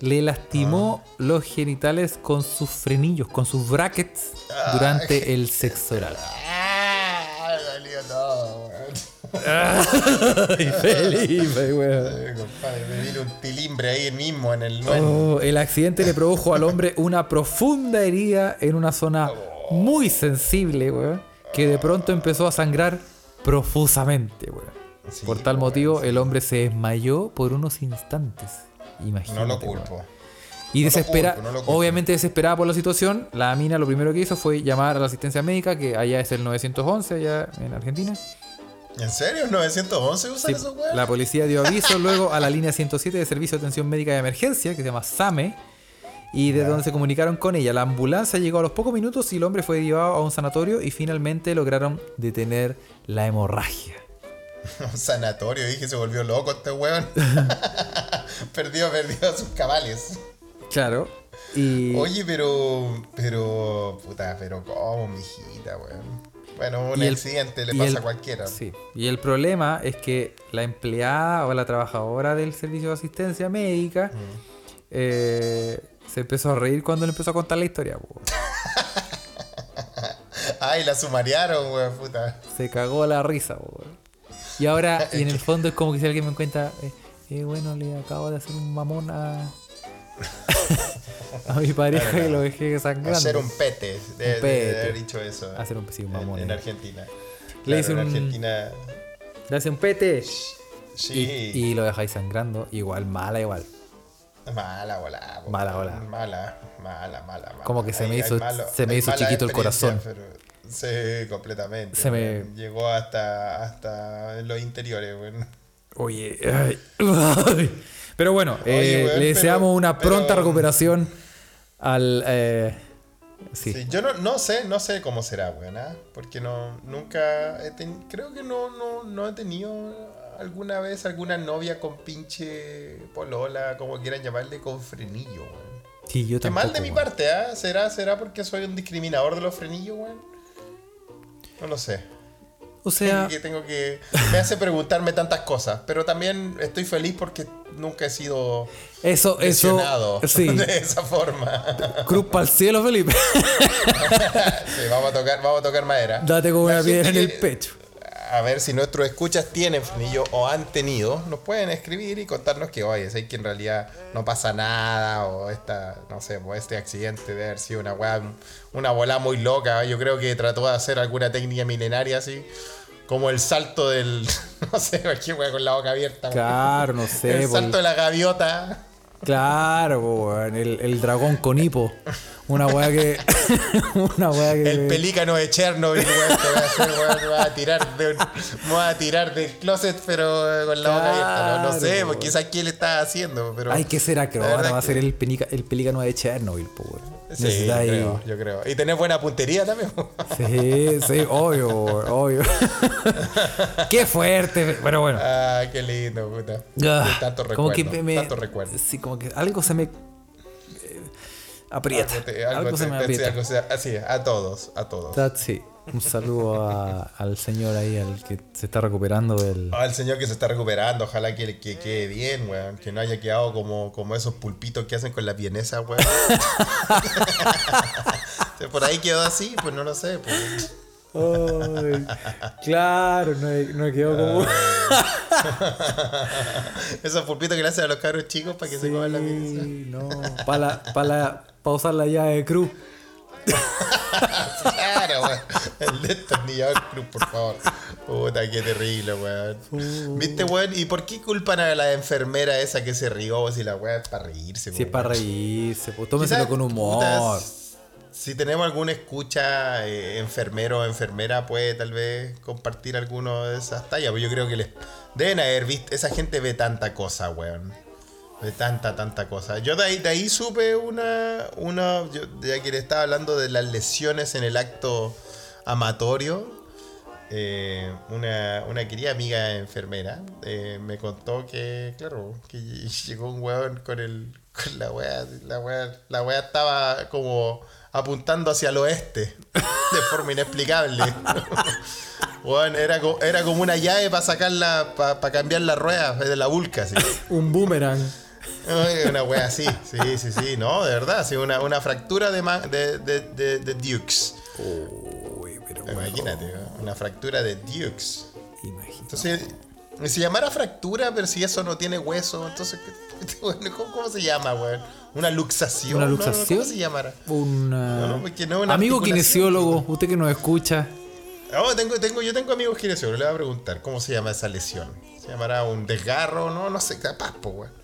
le lastimó Ah. los genitales con sus frenillos, con sus brackets Ah. durante [LAUGHS] el sexo oral. ¡Ah! Salió todo. [LAUGHS] Ay, Felipe, weón. Compadre, me vino un tilimbre ahí mismo en el. Oh, el accidente le produjo al hombre una profunda herida en una zona muy sensible, weón, que de pronto empezó a sangrar profusamente, weón. Sí, Por tal weón, motivo, el hombre se desmayó por unos instantes. Imagínate. No lo weón. culpo. Y No desespera, culpo, no obviamente desesperada por la situación, la mina lo primero que hizo fue llamar a la asistencia médica, que allá es el 911, allá en Argentina. ¿En serio? ¿911 usan Sí, esos weón? la policía dio aviso luego a la línea 107 de Servicio de Atención Médica de Emergencia, que se llama SAME, y de donde se comunicaron con ella. La ambulancia llegó a los pocos minutos y el hombre fue llevado a un sanatorio y finalmente lograron detener la hemorragia. [LAUGHS] Un sanatorio, dije, se volvió loco este weón. [LAUGHS] [LAUGHS] perdió, perdió sus cabales. Claro. Y Oye, pero. Pero. Puta, pero ¿cómo, mijita, weón? Bueno, un Y el- accidente le pasa el- a cualquiera. Sí. Y el problema es que la empleada o la trabajadora del servicio de asistencia médica eh, se empezó a reír cuando le empezó a contar la historia. [LAUGHS] Ay, la sumariaron, weón, puta. Se cagó la risa. weón. Y ahora, y en el [LAUGHS] fondo es como que si alguien me cuenta, eh, eh, bueno, le acabo de hacer un mamón a, [LAUGHS] a mi pareja y lo dejé sangrando. Hacer un pete. De, de- de pete. haber dicho eso. Hacer un sí, un mamón. en, en eh. Argentina. Le hice en un- Argentina. Le hace un pete. Sí. Y, y lo dejáis sangrando. Igual, mala, igual. Mala, bola. po, Mala, bola. Mala, mala, mala. mala. Como que se me hizo- malo- se me hizo chiquito el corazón. pero- sí, completamente. Se me-. Llegó hasta, hasta los interiores, weón. Oye, ay, [LAUGHS] ay. Pero bueno, Oye, eh, weón, le pero- deseamos una pronta pero- recuperación al... eh, sí. Sí, yo no, no sé, no sé cómo será, weón, ¿ah? porque no, nunca, he ten- creo que no, no, no he tenido alguna vez alguna novia con pinche polola, como quieran llamarle, con frenillo, weón. Sí, yo Qué mal de tampoco, mi parte, ¿ah? ¿Será, ¿Será porque soy un discriminador de los frenillos, weón? No lo sé. O sea, que tengo que. Me hace preguntarme tantas cosas. Pero también estoy feliz porque nunca he sido eso, eso... [LAUGHS] Sí. de esa forma. Cruz para el cielo, Felipe. [LAUGHS] Sí, vamos a tocar, vamos a tocar madera. Date con La una piedra en el que- pecho. A ver si nuestros escuchas tienen frenillo o han tenido, nos pueden escribir y contarnos que, oye, sé que en realidad no pasa nada o esta, no sé, pues este accidente de haber sido una weá, una bola muy loca. Yo creo que trató de hacer alguna técnica milenaria así, como el salto del, [LAUGHS] no sé, weá con la boca abierta. Claro, no sé. el salto de la gaviota. Claro, weón, el, el dragón con hipo. Una weá que. [LAUGHS] una weá que. El pelícano de Chernobyl, weón, te voy a hacer, weón, me voy a tirar de un- me a tirar del closet, pero eh, con la boca abierta. No, no sé, porque quizás quién le está haciendo, pero. Hay que ser acróbata, va a ser el, penica- el pelícano de Chernobyl, po, weón. Sí, yo creo, yo creo. Y tenés buena puntería también. Sí, sí, obvio, obvio. [LAUGHS] Qué fuerte, pero bueno. ah, qué lindo, puta. Ah, tanto como recuerdo. que me, Tanto recuerdo. Sí, como que algo se me eh, aprieta. Algo te- Algo, algo se te- me te- aprieta. algo se- así, a todos, a todos. That, sí. Un saludo a- al señor ahí, al que se está recuperando del. Al señor que se está recuperando, ojalá que, que quede bien, weón. Que no haya quedado como, como esos pulpitos que hacen con la vienesa, weón. [LAUGHS] Por ahí quedó así, pues no lo sé. Pues. Ay, claro, no, no quedó como. [LAUGHS] Esos pulpitos que le hacen a los cabros chicos para que se coman la. Sí, no. Para pa usar la llave de cruz. Claro, weón. El destornillador cruz, por favor. Puta, qué terrible, weón. ¿Viste, weón? ¿Y por qué culpan a la enfermera esa que se rió si la weón es para reírse, Si es weón? para reírse, pues tómeselo Quizás, con humor. putas, si tenemos alguna escucha, eh, enfermero o enfermera, puede tal vez compartir alguno de esas tallas. Pues yo creo que les deben haber visto. Esa gente ve tanta cosa, weón. Ve tanta, tanta cosa. Yo de ahí, de ahí supe una. una yo, ya que le estaba hablando de las lesiones en el acto amatorio. eh, una, una querida amiga enfermera eh, me contó que, claro, que [LAUGHS] llegó un weón con el con la weá, la weá, la weá estaba como apuntando hacia el oeste de forma inexplicable. [LAUGHS] Era, era como una llave para sacarla, para cambiar la rueda de la vulca. Un boomerang. Una wea así, sí, sí, sí, no, de verdad, sí, una, una fractura de, ma- de, de, de, de Dukes. Uy, pero. Imagínate, ¿no? una fractura de Dukes. Imagínate. Entonces, si llamara fractura, pero si eso no tiene hueso, entonces, ¿qué- bueno, ¿cómo, cómo se llama, weón? Una luxación. ¿Una ¿no? ¿no? luxación? ¿Cómo se llamará? Una... No, porque una Amigo kinesiólogo, usted que nos escucha. No, tengo, tengo, yo tengo amigos kinesiólogos, le voy a preguntar, ¿cómo se llama esa lesión? ¿Se llamará un desgarro? No, no sé, capaz, pues, weón.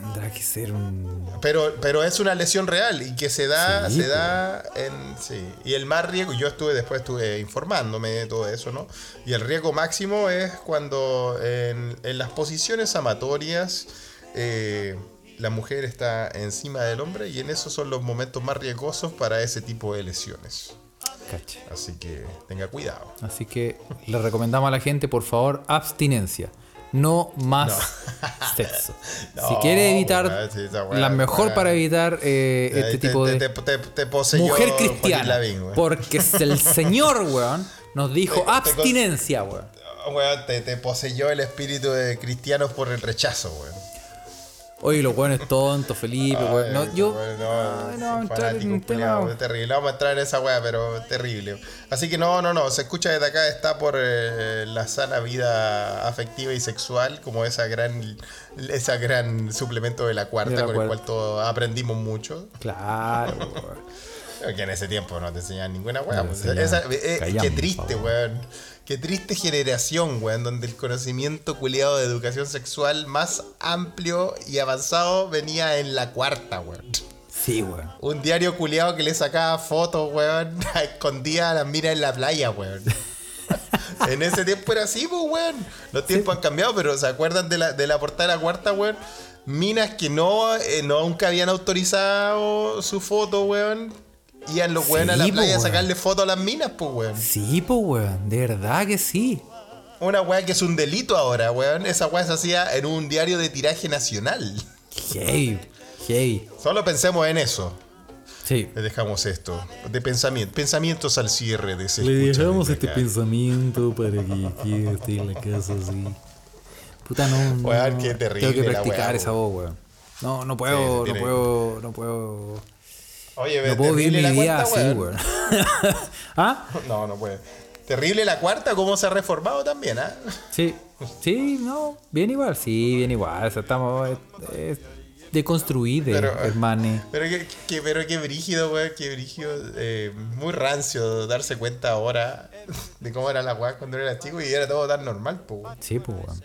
Tendrá que ser un. Pero, pero es una lesión real y que se da, Sí, se pues. da en. Sí. Y el más riesgo, yo estuve después estuve informándome de todo eso, ¿no? Y el riesgo máximo es cuando en, en las posiciones amatorias eh, la mujer está encima del hombre y en esos son los momentos más riesgosos para ese tipo de lesiones. Cacha. Así que tenga cuidado. Así que le recomendamos a la gente, por favor, abstinencia. No más [LAUGHS] sexo. [LAUGHS] si quiere evitar, sí, la mejor para evitar eh, este te- tipo de te, mujer cristiana. Lavín, porque es el [LAUGHS] Señor, weón, nos dijo abstinencia, weón. Weón, te, te poseyó el espíritu de cristianos por el rechazo, weón. Oye, los weones tontos, Felipe, weón. No, yo. weón, no, Ay, no, son entrar en un tema. culiados, terrible. Vamos a entrar en esa weá, pero terrible. Así que no, no, no. Se escucha desde acá, está por eh, la sana vida afectiva y sexual, como esa gran, esa gran suplemento de la cuarta, De la con cuarta. el cual todos aprendimos mucho. Claro, [LAUGHS] weón. Que en ese tiempo no te enseñaban ninguna weá. No, pues. Esa- eh, qué triste, weón. Qué triste generación, weón, donde el conocimiento culiado de educación sexual más amplio y avanzado venía en la cuarta, weón. Sí, weón. Un diario culiado que le sacaba fotos, weón, [LAUGHS] escondía a las miras en la playa, weón. [LAUGHS] en ese tiempo era así, pues, weón. Los tiempos han cambiado, pero ¿se acuerdan de la, de la portada de la cuarta, weón? Minas que no, eh, no nunca habían autorizado su foto, weón. Iban los weón a la po, playa a weón. sacarle fotos a las minas, pues, weón. Sí, pues, weón. De verdad que sí. Una weá que es un delito ahora, weón. Esa weá se hacía en un diario de tiraje nacional. Hey, hey. Solo pensemos en eso. Sí. Le dejamos esto. De pensamiento, pensamientos al cierre de ese Le dejamos este acá. pensamiento para que quede esté en la casa así. Puta, no. no, Weón, qué terrible Tengo que la practicar weá, esa voz, weón. No, no puedo, no puedo, no puedo. Oye, No puedo vivir mi vida así, weón. [LAUGHS] ¿Ah? No, no puede. Terrible la cuarta, cómo se ha reformado también, ¿ah? Sí. Sí, no. Bien igual, sí, bien igual. O sea, estamos. eh, deconstruidos, Pero, hermane. Pero qué, qué- pero qué brígido, weón, qué brígido. eh, muy rancio darse cuenta ahora de cómo era la weá cuando era chico y era todo tan normal, pues. Sí, pues, weón.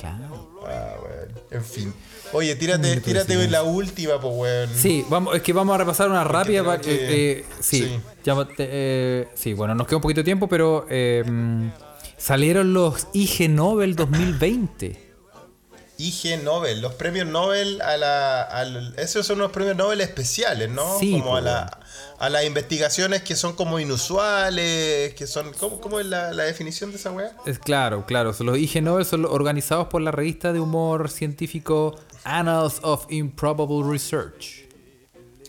Claro. Ah, weón. En fin. Oye, tírate, tírate la última, pues, weón. Sí, vamos, es que vamos a repasar una rápida. creo pa- que- eh, sí, sí. ya, te- eh, sí, bueno, nos queda un poquito de tiempo, pero eh, mm, salieron los IG Nobel 2020. IG Nobel, los premios Nobel a la. esos son unos premios Nobel especiales, ¿no? Sí, como a, pues, la, a las investigaciones que son como inusuales, que son. ¿Cómo, cómo es la, la definición de esa weá? Es claro, claro. Los IG Nobel son organizados por la revista de humor científico Annals of Improbable Research.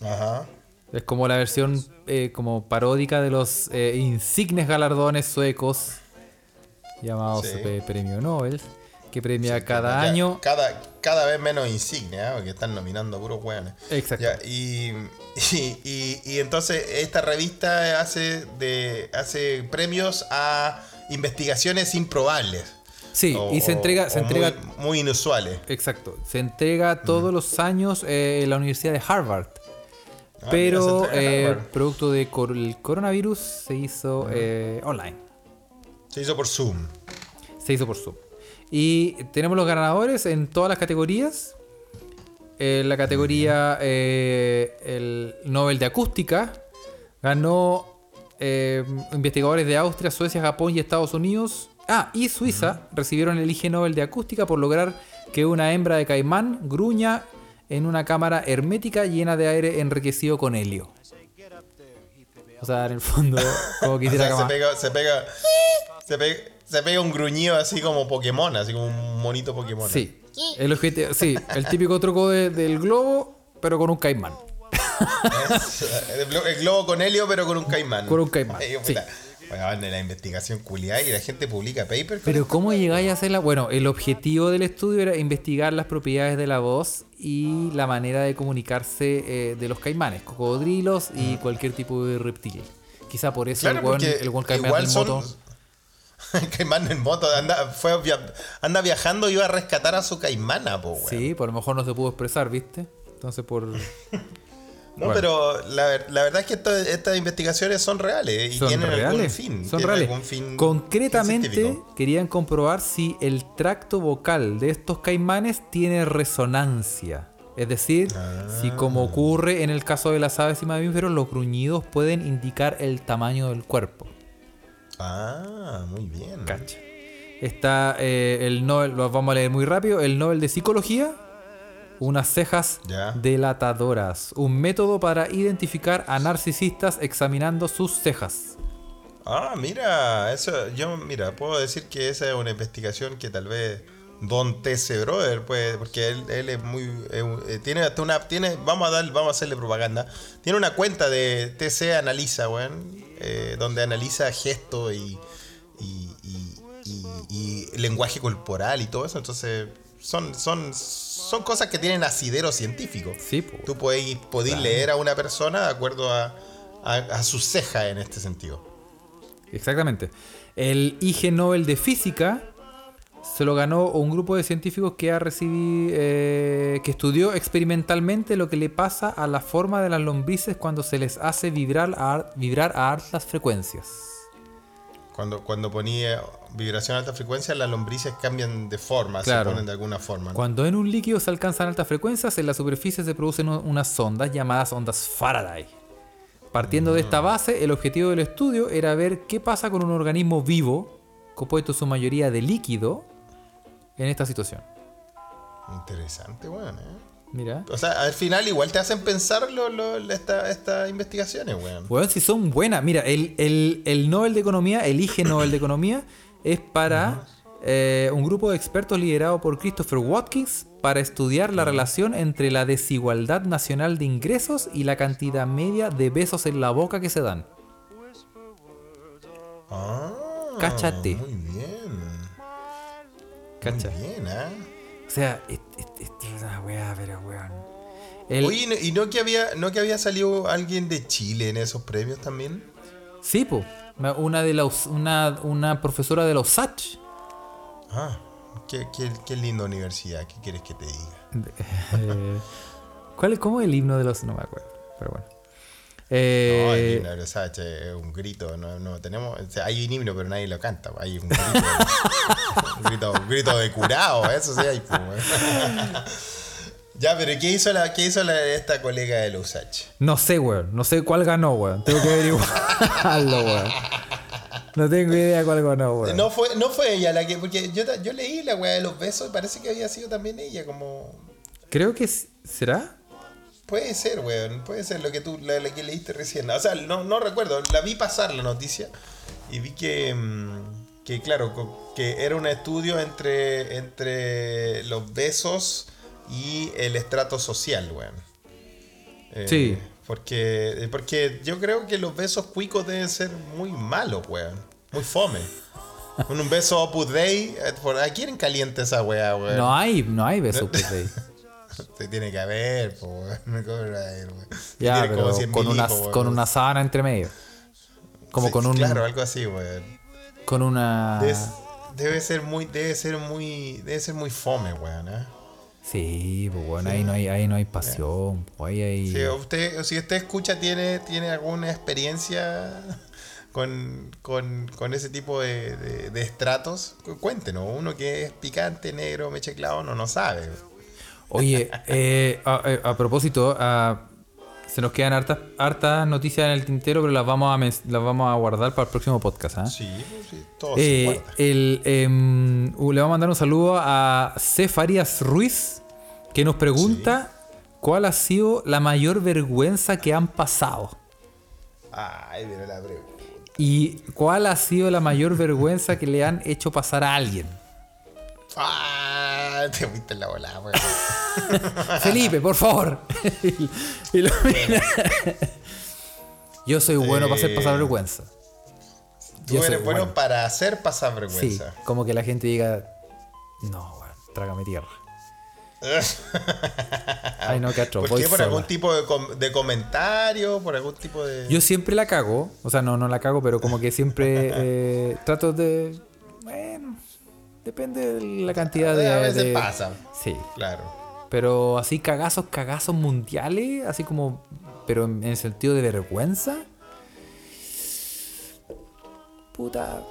Ajá. Es como la versión eh, como paródica de los eh, insignes galardones suecos llamados Sí. Premio Nobel, que premia cada Ya, año. Cada, cada vez menos insignia, ¿eh? porque están nominando a puros weones. Exacto. Ya, y, y, y- y entonces esta revista hace, de, hace premios a investigaciones improbables. Sí, o- y se entrega, o- se o entrega, muy, muy inusuales. exacto, se entrega todos los años eh, en la Universidad de Harvard. Ah, pero mira, eh, producto del coronavirus se hizo online. Se hizo por Zoom. Se hizo por Zoom. Y tenemos los ganadores en todas las categorías. En la categoría eh, el Nobel de Acústica ganó eh, investigadores de Austria, Suecia, Japón y Estados Unidos. Ah, y Suiza recibieron el IG Nobel de Acústica por lograr que una hembra de caimán gruña en una cámara hermética llena de aire enriquecido con helio. O sea, en el fondo, como [LAUGHS] O quisiera sea, se pega, se pega, se pega, se pega un gruñido así como Pokémon, así como un monito Pokémon. Sí, el objetivo, sí, el típico truco de- del globo, pero con un caimán. el, glo- el globo con helio, pero con un caimán. Con un caimán, Ay, sí. puta. Bueno, en la investigación culiada y la gente publica papers. Pero ¿cómo llegáis a hacerla? Bueno, el objetivo del estudio era investigar las propiedades de la voz y la manera de comunicarse eh, de los caimanes, cocodrilos y cualquier tipo de reptil. Quizá por eso Claro, el buen, porque el buen caimán en son. [LAUGHS] caimán en moto, anda, fue anda viajando y iba a rescatar a su caimana, po, weón. Sí, por lo mejor no se pudo expresar, ¿viste? Entonces por... [LAUGHS] No, Bueno. pero la, la verdad es que esto- estas investigaciones son reales y Son tienen algún reales. fin. son reales. algún fin Concretamente científico. querían comprobar si el tracto vocal de estos caimanes tiene resonancia. Es decir, si como Ah. ocurre en el caso de las aves y mamíferos, los gruñidos pueden indicar el tamaño del cuerpo. Ah, muy bien. Cacha. Está eh, el Nobel, lo vamos a leer muy rápido, el Nobel de Psicología, unas cejas delatadoras, un método para identificar a narcisistas examinando sus cejas. Ah, mira, eso, yo, mira, puedo decir que esa es una investigación que tal vez Don TC Brother, pues, porque él, él es muy, eh, eh, tiene hasta una, tiene, vamos a dar, vamos a hacerle propaganda, tiene una cuenta de TC Analiza, weón, eh, donde analiza gestos y, y, y- y- y lenguaje corporal y todo eso, entonces son, son, son cosas que tienen asidero científico. Sí. Tú podéis leer a una persona de acuerdo a, a, a su ceja en este sentido. Exactamente. El IG Nobel de Física se lo ganó un grupo de científicos que ha recibido, eh, que estudió experimentalmente lo que le pasa a la forma de las lombrices cuando se les hace vibrar a, vibrar a altas frecuencias. Cuando, cuando ponía vibración a alta frecuencia, las lombrices cambian de forma, Claro. se ponen de alguna forma. ¿no? Cuando en un líquido se alcanzan altas frecuencias, en la superficie se producen unas ondas llamadas ondas Faraday. Partiendo de esta base, el objetivo del estudio era ver qué pasa con un organismo vivo compuesto en su mayoría de líquido en esta situación. Interesante, weón, eh. Mira. O sea, al final igual te hacen pensar lo, lo- esta- estas investigaciones, weón. Weón, si son buenas. Mira, el, el, el Nobel de Economía, el IG Nobel de Economía, es para eh, un grupo de expertos liderado por Christopher Watkins para estudiar la relación entre la desigualdad nacional de ingresos y la cantidad media de besos en la boca que se dan. Ah, Cáchate. Muy bien. ¿Cacha? Bien, ¿ah? O sea, es, es- es- es una weá, pero weón. El- Oye, ¿y no- ¿y no que, había, no que había salido alguien de Chile en esos premios también? Sí, po. Una de los, una, una profesora de los SACH. Ah, qué, qué, qué linda universidad, ¿qué quieres que te diga? Eh, ¿Cuál ¿Cómo es el himno de los.? No me acuerdo, pero bueno. No, Eh, el himno de los H es un grito, no, no tenemos, o sea, hay un himno pero nadie lo canta, hay un [LAUGHS] grito, grito, un grito de curado, eso sí hay. weón. ya, pero ¿qué hizo la, qué hizo la, esta colega de los H? no sé, weón. No sé cuál ganó, weón. Tengo que averiguarlo, weón. No tengo idea cuál ganó, weón. No fue, no fue ella la que, porque yo, yo leí la weá de los besos y parece que había sido también ella, como Creo que será. Puede ser, weón. Puede ser lo que tú, la, la que leíste recién. O sea, no, no recuerdo. La vi pasar la noticia y vi que, mm, que claro, que era un estudio entre, entre los besos y el estrato social, weón. Eh, Sí. Porque, porque yo creo que los besos cuicos deben ser muy malos, weón. Muy fome. Con un beso Opus Dei, eh, por- ¿a quién caliente esa weá, weón? No hay, no hay besos [LAUGHS] pues, ahí. Se tiene que haber, po, weón. Me cobra él, weón. Ya, Tiene como pero 100.000 con una, weón. con una sábana entre medio. Como Sí, con un. Claro, algo así, weón. Con una. Debe, debe ser muy, debe ser muy, debe ser muy fome, weón, ¿eh? Sí, pues bueno, ahí no hay, ahí no hay pasión. pues, ahí hay. Si usted, si usted escucha, tiene, tiene alguna experiencia [LAUGHS] con, con, con ese tipo de, de- de estratos, cu- cuéntenos. Uno que es picante, negro, mecheclado, no, no sabe. Oye, [LAUGHS] eh, a, eh, a propósito, ah, se nos quedan hartas, hartas noticias en el tintero, pero las vamos a, las vamos a guardar para el próximo podcast. ¿ah? Sí, sí, todo Eh, el, em, uh, le vamos a mandar un saludo a C. Farias Ruiz, que nos pregunta cuál ha sido la mayor vergüenza que han pasado. Ay, mira la pregunta. Y cuál ha sido la mayor vergüenza que le han hecho pasar a alguien. Ah, te fuiste en la bola, weón. [LAUGHS] Felipe, por favor. Y lo- Yo soy bueno para hacer pasar Eh, vergüenza. Tú Yo eres bueno, bueno. para hacer pasar Sí, vergüenza. como que la gente diga, no, weón, trágame tierra. [LAUGHS] Ay, no, atro, ¿Por qué? ¿Por sola. algún tipo de, com- de comentario? ¿Por algún tipo de...? Yo siempre la cago, o sea, no, no la cago, pero como que siempre [LAUGHS] eh, trato de... Bueno, depende de la cantidad de... A veces de- pasa. Sí, Claro. pero así cagazos, cagazos mundiales, así como... Pero en, el sentido de vergüenza. Puta...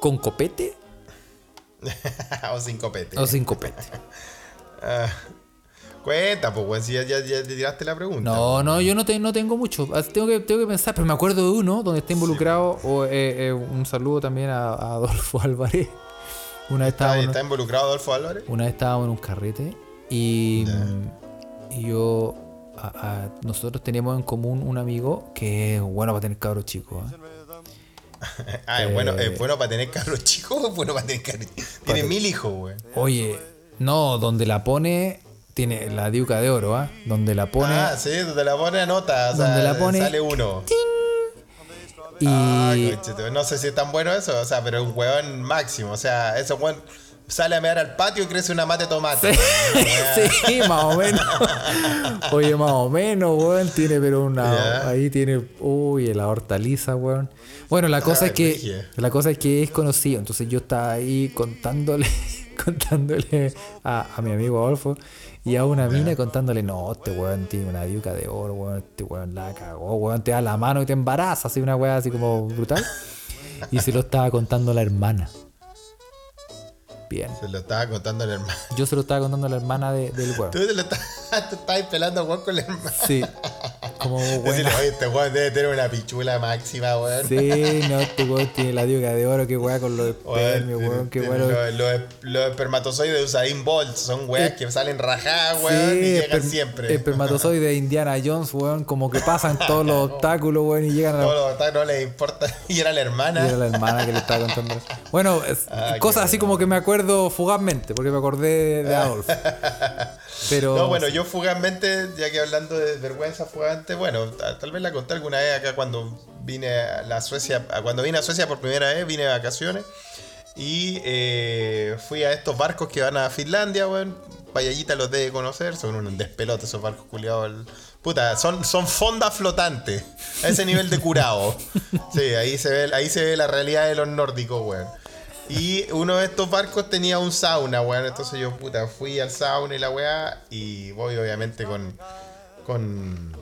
¿Con copete [LAUGHS] o sin copete. o sin copete? [LAUGHS] Ah, cuenta, pues, si ya, ya, ya te tiraste la pregunta. No, no, yo no, te- no tengo mucho. Tengo que, tengo que pensar, pero me acuerdo de uno donde está involucrado. o, eh, eh, un saludo también a, a Adolfo [LAUGHS] Álvarez. Una vez, ¿Está, estábamos, está involucrado Adolfo Álvarez? una vez estábamos en un carrete y, y yo. a- a- nosotros teníamos en común un amigo que es bueno para tener cabros chicos. ¿eh? [LAUGHS] Ah, es bueno, es bueno para tener carros [LAUGHS] chicos o es bueno para tener carros Tiene mil hijos, güey. Oye, no, donde la pone. Tiene la diuca de oro, ¿ah? Donde la pone. Ah, sí, donde la pone anota, o sea, Donde la pone- sale uno. Y. Ah, no sé si es tan bueno eso, o sea, pero es un huevón máximo, o sea, ese huevón sale a mear al patio y crece una mate de tomate. [LAUGHS] sí, más o menos. Oye, más o menos, weón. Tiene, pero una. Ahí tiene. Uy, la hortaliza, weón. Bueno, la cosa Ah, es que. La cosa es que es conocido. Entonces yo estaba ahí contándole. [LAUGHS] contándole a, a mi amigo Adolfo. Y a una mina contándole, no, este weón tiene una diuca de oro, weón, este weón la cagó, weón, te da la mano y te embaraza, así una weá así como brutal. Y se lo estaba contando la hermana. Bien. Se lo estaba contando el hermano. Yo se lo estaba contando a la hermana de- del weón. Tú te lo [LAUGHS] te estabas pelando a hueón con el hermano. Sí. Como [LAUGHS] Decirle, oye, este weón debe tener una pichula máxima, weón. Sí, no, este weón tiene la diuca de oro, qué weá con los Weón, espermios, weón, qué weón. Los, los- los espermatozoides de Usain Bolt son weas que salen rajadas, weón, y llegan siempre. Espermatozoide de Indiana Jones, weón, como que pasan todos los [LAUGHS] obstáculos, weón, y llegan a Todos los ataques no les importa. [LAUGHS] Y era la hermana. Y era la hermana que le estaba contando. eso. Bueno, Ah, cosas así bueno. como que me acuerdo fugazmente, porque me acordé de Adolf. Pero. No, bueno, yo fugazmente, ya que hablando de vergüenza fugante, bueno, ta- tal vez la conté alguna vez acá cuando vine a la Suecia, cuando vine a Suecia por primera vez, vine de vacaciones y eh, fui a estos barcos que van a Finlandia, weón. Payallita los debe conocer, son un despelote esos barcos culiados. Puta, son, son fondas flotantes, a ese nivel de curado. [LAUGHS] Sí, ahí se ve, ahí se ve la realidad de los nórdicos, weón. Y uno de estos barcos tenía un sauna, weón. Entonces yo, puta, fui al sauna y la weá. Y voy obviamente con. con.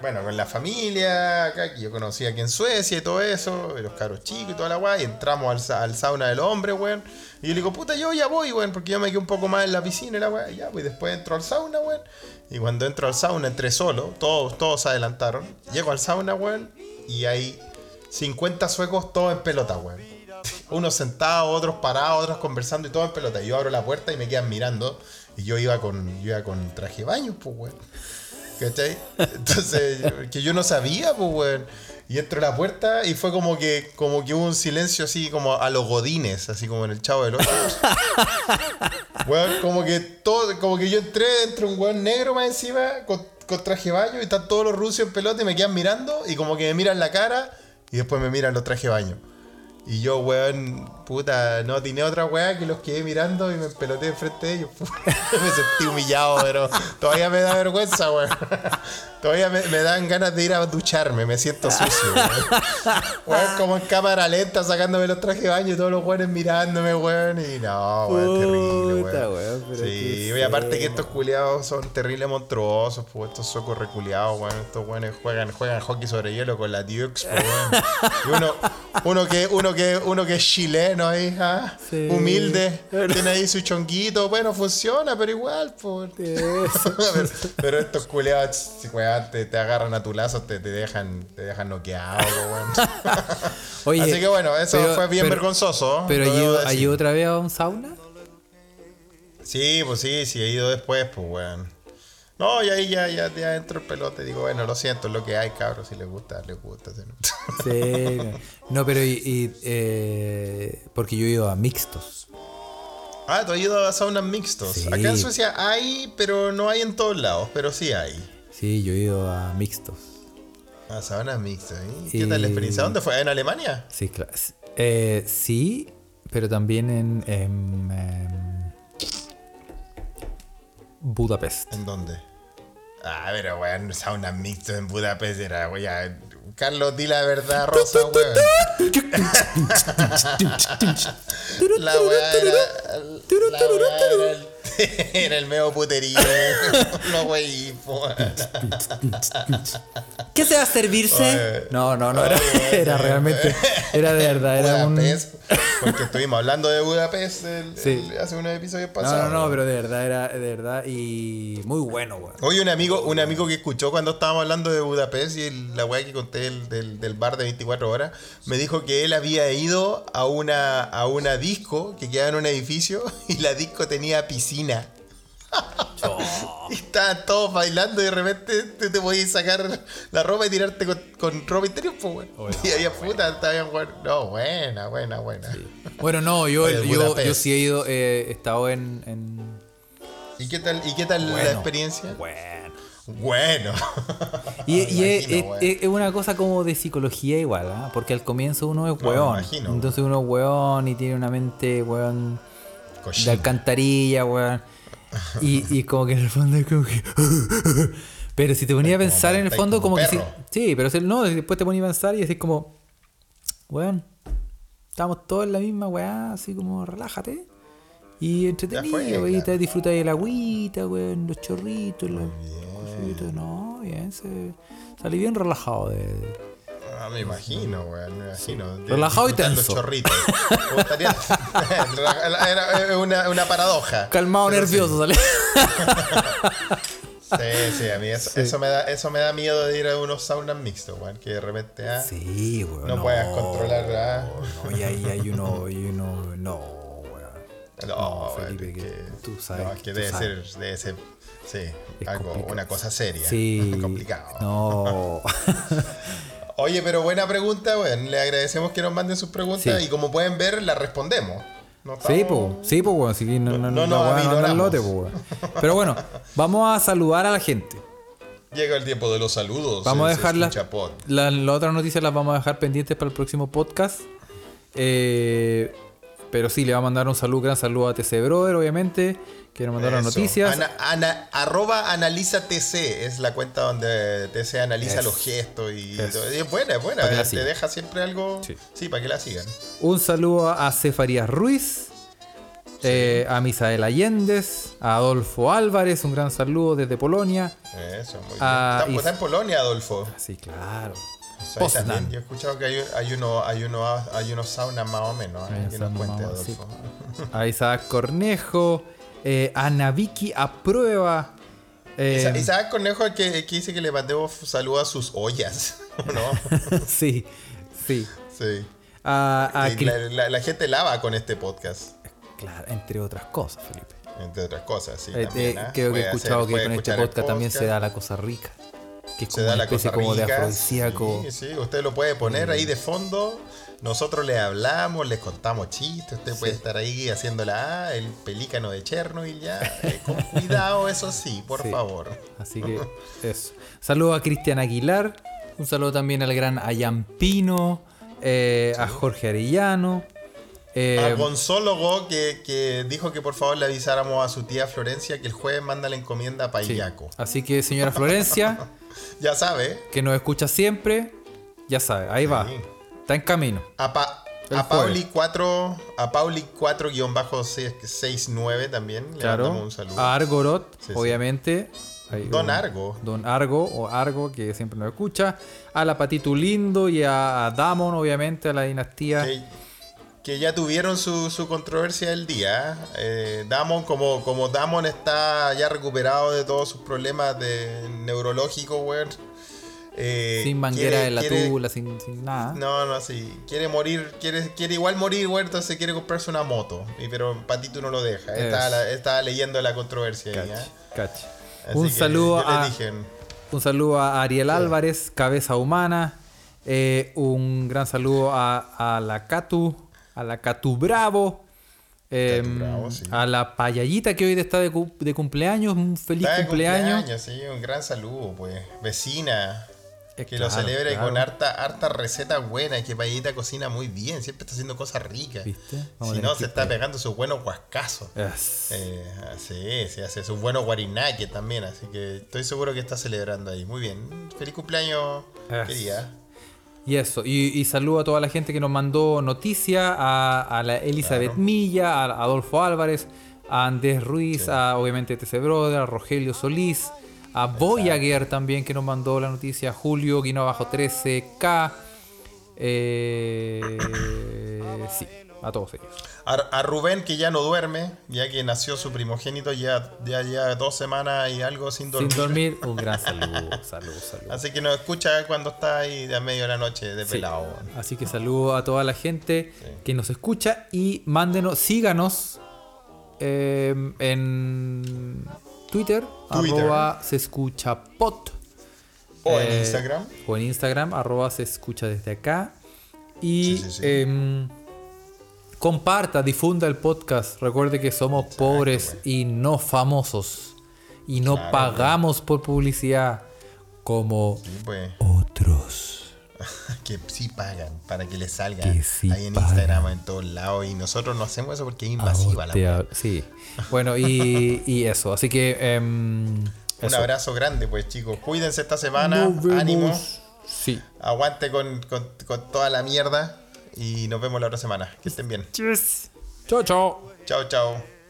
Bueno, con la familia, acá, que yo conocí aquí en Suecia y todo eso, y los caros chicos y toda la weá, y entramos al, al sauna del hombre, weón. Y yo le digo, puta, yo ya voy, weón, porque yo me quedé un poco más en la piscina y la weá, y ya, pues después entro al sauna, weón. Y cuando entro al sauna entré solo, todos, todos se adelantaron. Llego al sauna, weón, y hay 50 suecos todos en pelota, weón. Unos sentados, otros parados, otros conversando y todos en pelota. Yo abro la puerta y me quedan mirando. Y yo iba con, yo iba con traje de baño, pues, weón. ¿Cachai? Entonces, [LAUGHS] que yo no sabía, pues, weón. Y entro a la puerta y fue como que, como que hubo un silencio así como a los godines, así como en el chavo del 8. [LAUGHS] Weón, como que todo, como que yo entré dentro de un weón negro más encima, con, con traje de baño, y están todos los rusos en pelota y me quedan mirando, y como que me miran la cara, y después me miran los trajes de baño. Y yo, weón, puta, no tenía otra weá que los quedé mirando y me peloté enfrente de ellos. [LAUGHS] me sentí humillado, pero todavía me da vergüenza, weón. [LAUGHS] Todavía me, me dan ganas de ir a ducharme, me siento sucio, weón. Weón, como en cámara lenta sacándome los trajes de baño y todos los weones mirándome, weón. Y no, weón, terrible, Puta, weón. weón, pero Sí, y aparte que estos culiados son terribles monstruosos, pues estos socos reculeados, weón. Estos weones juegan, juegan hockey sobre hielo con la Dukes, weón. Y uno, uno que, uno que, uno que es chileno ahí, ah, Sí. humilde, tiene ahí su chonguito, bueno, funciona, pero igual. Eso. [LAUGHS] pero, pero estos culiados, weón, te, te agarran a tu lazo, te, te dejan, te dejan noqueado. [LAUGHS] Oye, Así que bueno, eso pero- fue bien pero- vergonzoso. Pero yo, decir. ¿hay otra vez a un sauna? Sí, pues sí, sí, he ido después, pues, weón. No, y ahí ya, ya, ya entro el pelote. Digo, bueno, lo siento, es lo que hay, cabros. Si les gusta, les gusta. si no. Sí. [LAUGHS] No, pero y, y, eh, porque yo he ido a mixtos. ah, tú has ido a saunas mixtos. Sí. Acá en Suecia hay, pero no hay en todos lados, pero sí hay. Sí, yo he ido a mixtos. Ah, saunas mixtas. ¿eh? Y- ¿Qué tal la experiencia? ¿Dónde fue? ¿En Alemania? Sí, claro. Eh, sí, pero también en, en, em, Budapest. ¿En dónde? Ah, pero weón, saunas mixtas en Budapest era, weón. Carlos, di la verdad, Rosa, weón. La weá era. La weá era el, [LAUGHS] era el medio puterío. [LAUGHS] No, wey. [LAUGHS] ¿Qué se va a servirse? Oye. No, no, no, era, Oye, era oye. realmente, era de verdad, era un... Budapest. Porque estuvimos hablando de Budapest el- Sí. el- hace unos episodios No, pasados. no, no, pero de verdad, era de verdad y muy bueno, weón. Oye, un amigo, un amigo que escuchó cuando estábamos hablando de Budapest y el- la weá que conté del, del, del bar de 24 horas, me dijo que él había ido a una, a una disco que quedaba en un edificio y la disco tenía piscina. [LAUGHS] Y estaban todos bailando y de repente te, te podías sacar la ropa y tirarte con, con ropa interior, pues, weón. Bueno, [LAUGHS] y había puta, estaban jugando. No, buena, buena, buena. Bueno, no, yo, Oye, yo, yo sí he ido, eh, he estado en... en... ¿Y qué tal, y qué tal la Bueno, experiencia? Bueno. Bueno. [LAUGHS] Y, es, imagino, es- weón. es- es una cosa como de psicología igual, ¿ah? Porque al comienzo uno es No, me weón. imagino, entonces uno es weón y tiene una mente, weón, de Cochino. alcantarilla, weón. Y, y como que en el fondo es como que... [LAUGHS] Pero si te ponías a pensar en el fondo como como que sí, sí, pero si- no, después te ponías a pensar y decís como, weón, estamos todos en la misma weá, así como relájate. Y entretenido, weón, y claro. te disfrutas de la agüita, weón, los chorritos, los cositos, no, bien, se, salí bien relajado de... Ah, me imagino, weón, me imagino. Relajado y tenso. Los chorritos. Gustaría- [LAUGHS] Era una, una paradoja. Calmado, nervioso, sí. sale. Sí, sí, a mí eso, eso me da, eso me da miedo de ir a unos saunas mixtos, weón, que de repente ah, Sí, weón. no, puedas controlar. ah. No, y ahí hay uno, y uno, no, weón. No, No, Felipe, que que, tú sabes no, que es que debe sabes. ser, debe ser, sí, Es algo, complicado. una cosa seria. Sí. complicado. No. [LAUGHS] Oye, pero buena pregunta, weón. Le agradecemos que nos manden sus preguntas Sí. y como pueden ver, las respondemos. No Sí, pues, sí, pues, weón. Así que no, no, No no, no lote, weón. Pero bueno, [LAUGHS] vamos a saludar a la gente. Llega el tiempo de los saludos. Vamos a dejar las otras noticias las vamos a dejar pendientes para el próximo podcast. Eh, pero sí, le va a mandar un saludo, gran saludo a TC Brother, obviamente, que nos mandó las noticias. Ana- ana- arroba analiza TC es la cuenta donde TC analiza los gestos y, Eso. todo. Y es buena, es buena. Te sigan. deja siempre algo. Sí. Sí, para que la sigan. Un saludo a Cefarías Ruiz, eh, a Misael Allendez, a Adolfo Álvarez, un gran saludo desde Polonia. Eso, muy Ah, bien. Está, en Polonia, Adolfo. Sí, claro. O sea, también. Yo he escuchado que hay, hay, uno, hay, uno, hay unos saunas más o menos. Hay que nos saunas cuente, más o menos, Adolfo. A Isaac Cornejo, eh, a Naviki Aprueba. eh, Isa- Isaac Cornejo el que, que dice que le mandemos saludos a sus ollas. ¿o [LAUGHS] ¿No? [LAUGHS] sí, sí. sí. Cris- la, la- la gente lava con este podcast. Claro, entre otras cosas, Felipe. Entre otras cosas, sí. Eh, también, eh, ¿ah? creo que he escuchado hacer- que con este podcast, también se da la cosa rica. Que es Se como da una la especie cosa como de afrodisíaco. Sí, sí, usted lo puede poner ahí de fondo. Nosotros le hablamos, les contamos chistes. Usted puede estar ahí haciéndola. ah, el pelícano de Chernobyl ya. eh, con [LAUGHS] cuidado, eso sí, por Sí. favor. Así que eso. Saludo a Cristian Aguilar. Un saludo también al gran Ayampino. eh, A Jorge Arellano. eh, a Gonzólogo que, que dijo que por favor le avisáramos a su tía Florencia que el jueves manda la encomienda para sí. Iyaco. Así que, señora Florencia, [LAUGHS] Ya sabe. que nos escucha siempre, ya sabe, ahí va. Está en camino. A, Pa-. Pauli 4, a Pauli 4-69 también. Le Claro. mandamos un saludo. A Argorot, Sí, sí. obviamente. Ahí, Don Argo. Don Argo o Argo, que siempre nos escucha. A la Patitu Lindo y a, a Damon, obviamente, a la dinastía. que, que ya tuvieron su, su controversia del día. Eh, Damon, como, como Damon está ya recuperado de todos sus problemas de neurológicos, weón. Eh, sin manguera quiere- en la quiere- tula, sin, sin nada. No, no, sí. Quiere morir, quiere, quiere igual morir, weón, entonces quiere comprarse una moto. Y, pero Patito no lo deja. Estaba, estaba leyendo la controversia ahí, ¿eh? Un saludo a un saludo a Ariel Álvarez, cabeza humana. Eh, un gran saludo a, a la Catu, a la Catu Bravo. eh, Catu Bravo, sí. A la payallita que hoy está de, cu- de cumpleaños. Un feliz Está de cumpleaños. sí, un gran saludo, pues. Vecina. Que lo claro, celebre con harta, harta receta buena, que Payita cocina muy bien, siempre está haciendo cosas ricas. ¿Viste? Vamos a Si no, se está pegando sus buenos guascazos. Es- Eh, sí, se hace sus buenos guarinaques también, así que estoy seguro que está celebrando ahí. Muy bien. Feliz cumpleaños, Es. querida. Y eso, y, y saludo a toda la gente que nos mandó noticias, a, a la Elizabeth Claro. Milla, a Adolfo Álvarez, a Andrés Ruiz, a obviamente TC Brother, a Rogelio Solís, a Voyager también que nos mandó la noticia, Julio Guino Bajo 13K, eh, sí, a todos ellos. A, a Rubén, que ya no duerme, ya que nació su primogénito, ya, ya, ya dos semanas y algo sin dormir. Sin dormir, [LAUGHS] un gran saludo. Así que nos escucha cuando está ahí a medio de la noche de Sí. pelado. Así que saludo a toda la gente que nos escucha y mándenos, síganos eh, en Twitter, Twitter. arroba se escucha pot. O en Eh, Instagram. O en Instagram, arroba se escucha desde acá. Y Sí, sí, sí. em, comparta, difunda el podcast. Recuerde que somos pobres y no famosos. Y no Claro, pagamos por publicidad como otros. [LAUGHS] que sí pagan para que les salga Que sí ahí en pagan. Instagram en todos lados y nosotros no hacemos eso porque es invasiva la hab- Sí. [LAUGHS] Bueno, y, y eso. Así que. em, Un abrazo grande pues chicos, cuídense esta semana, ánimo, Sí. aguante con, con- con toda la mierda y nos vemos la otra semana, que estén bien. Cheers. Chao, chao. Chao, chao.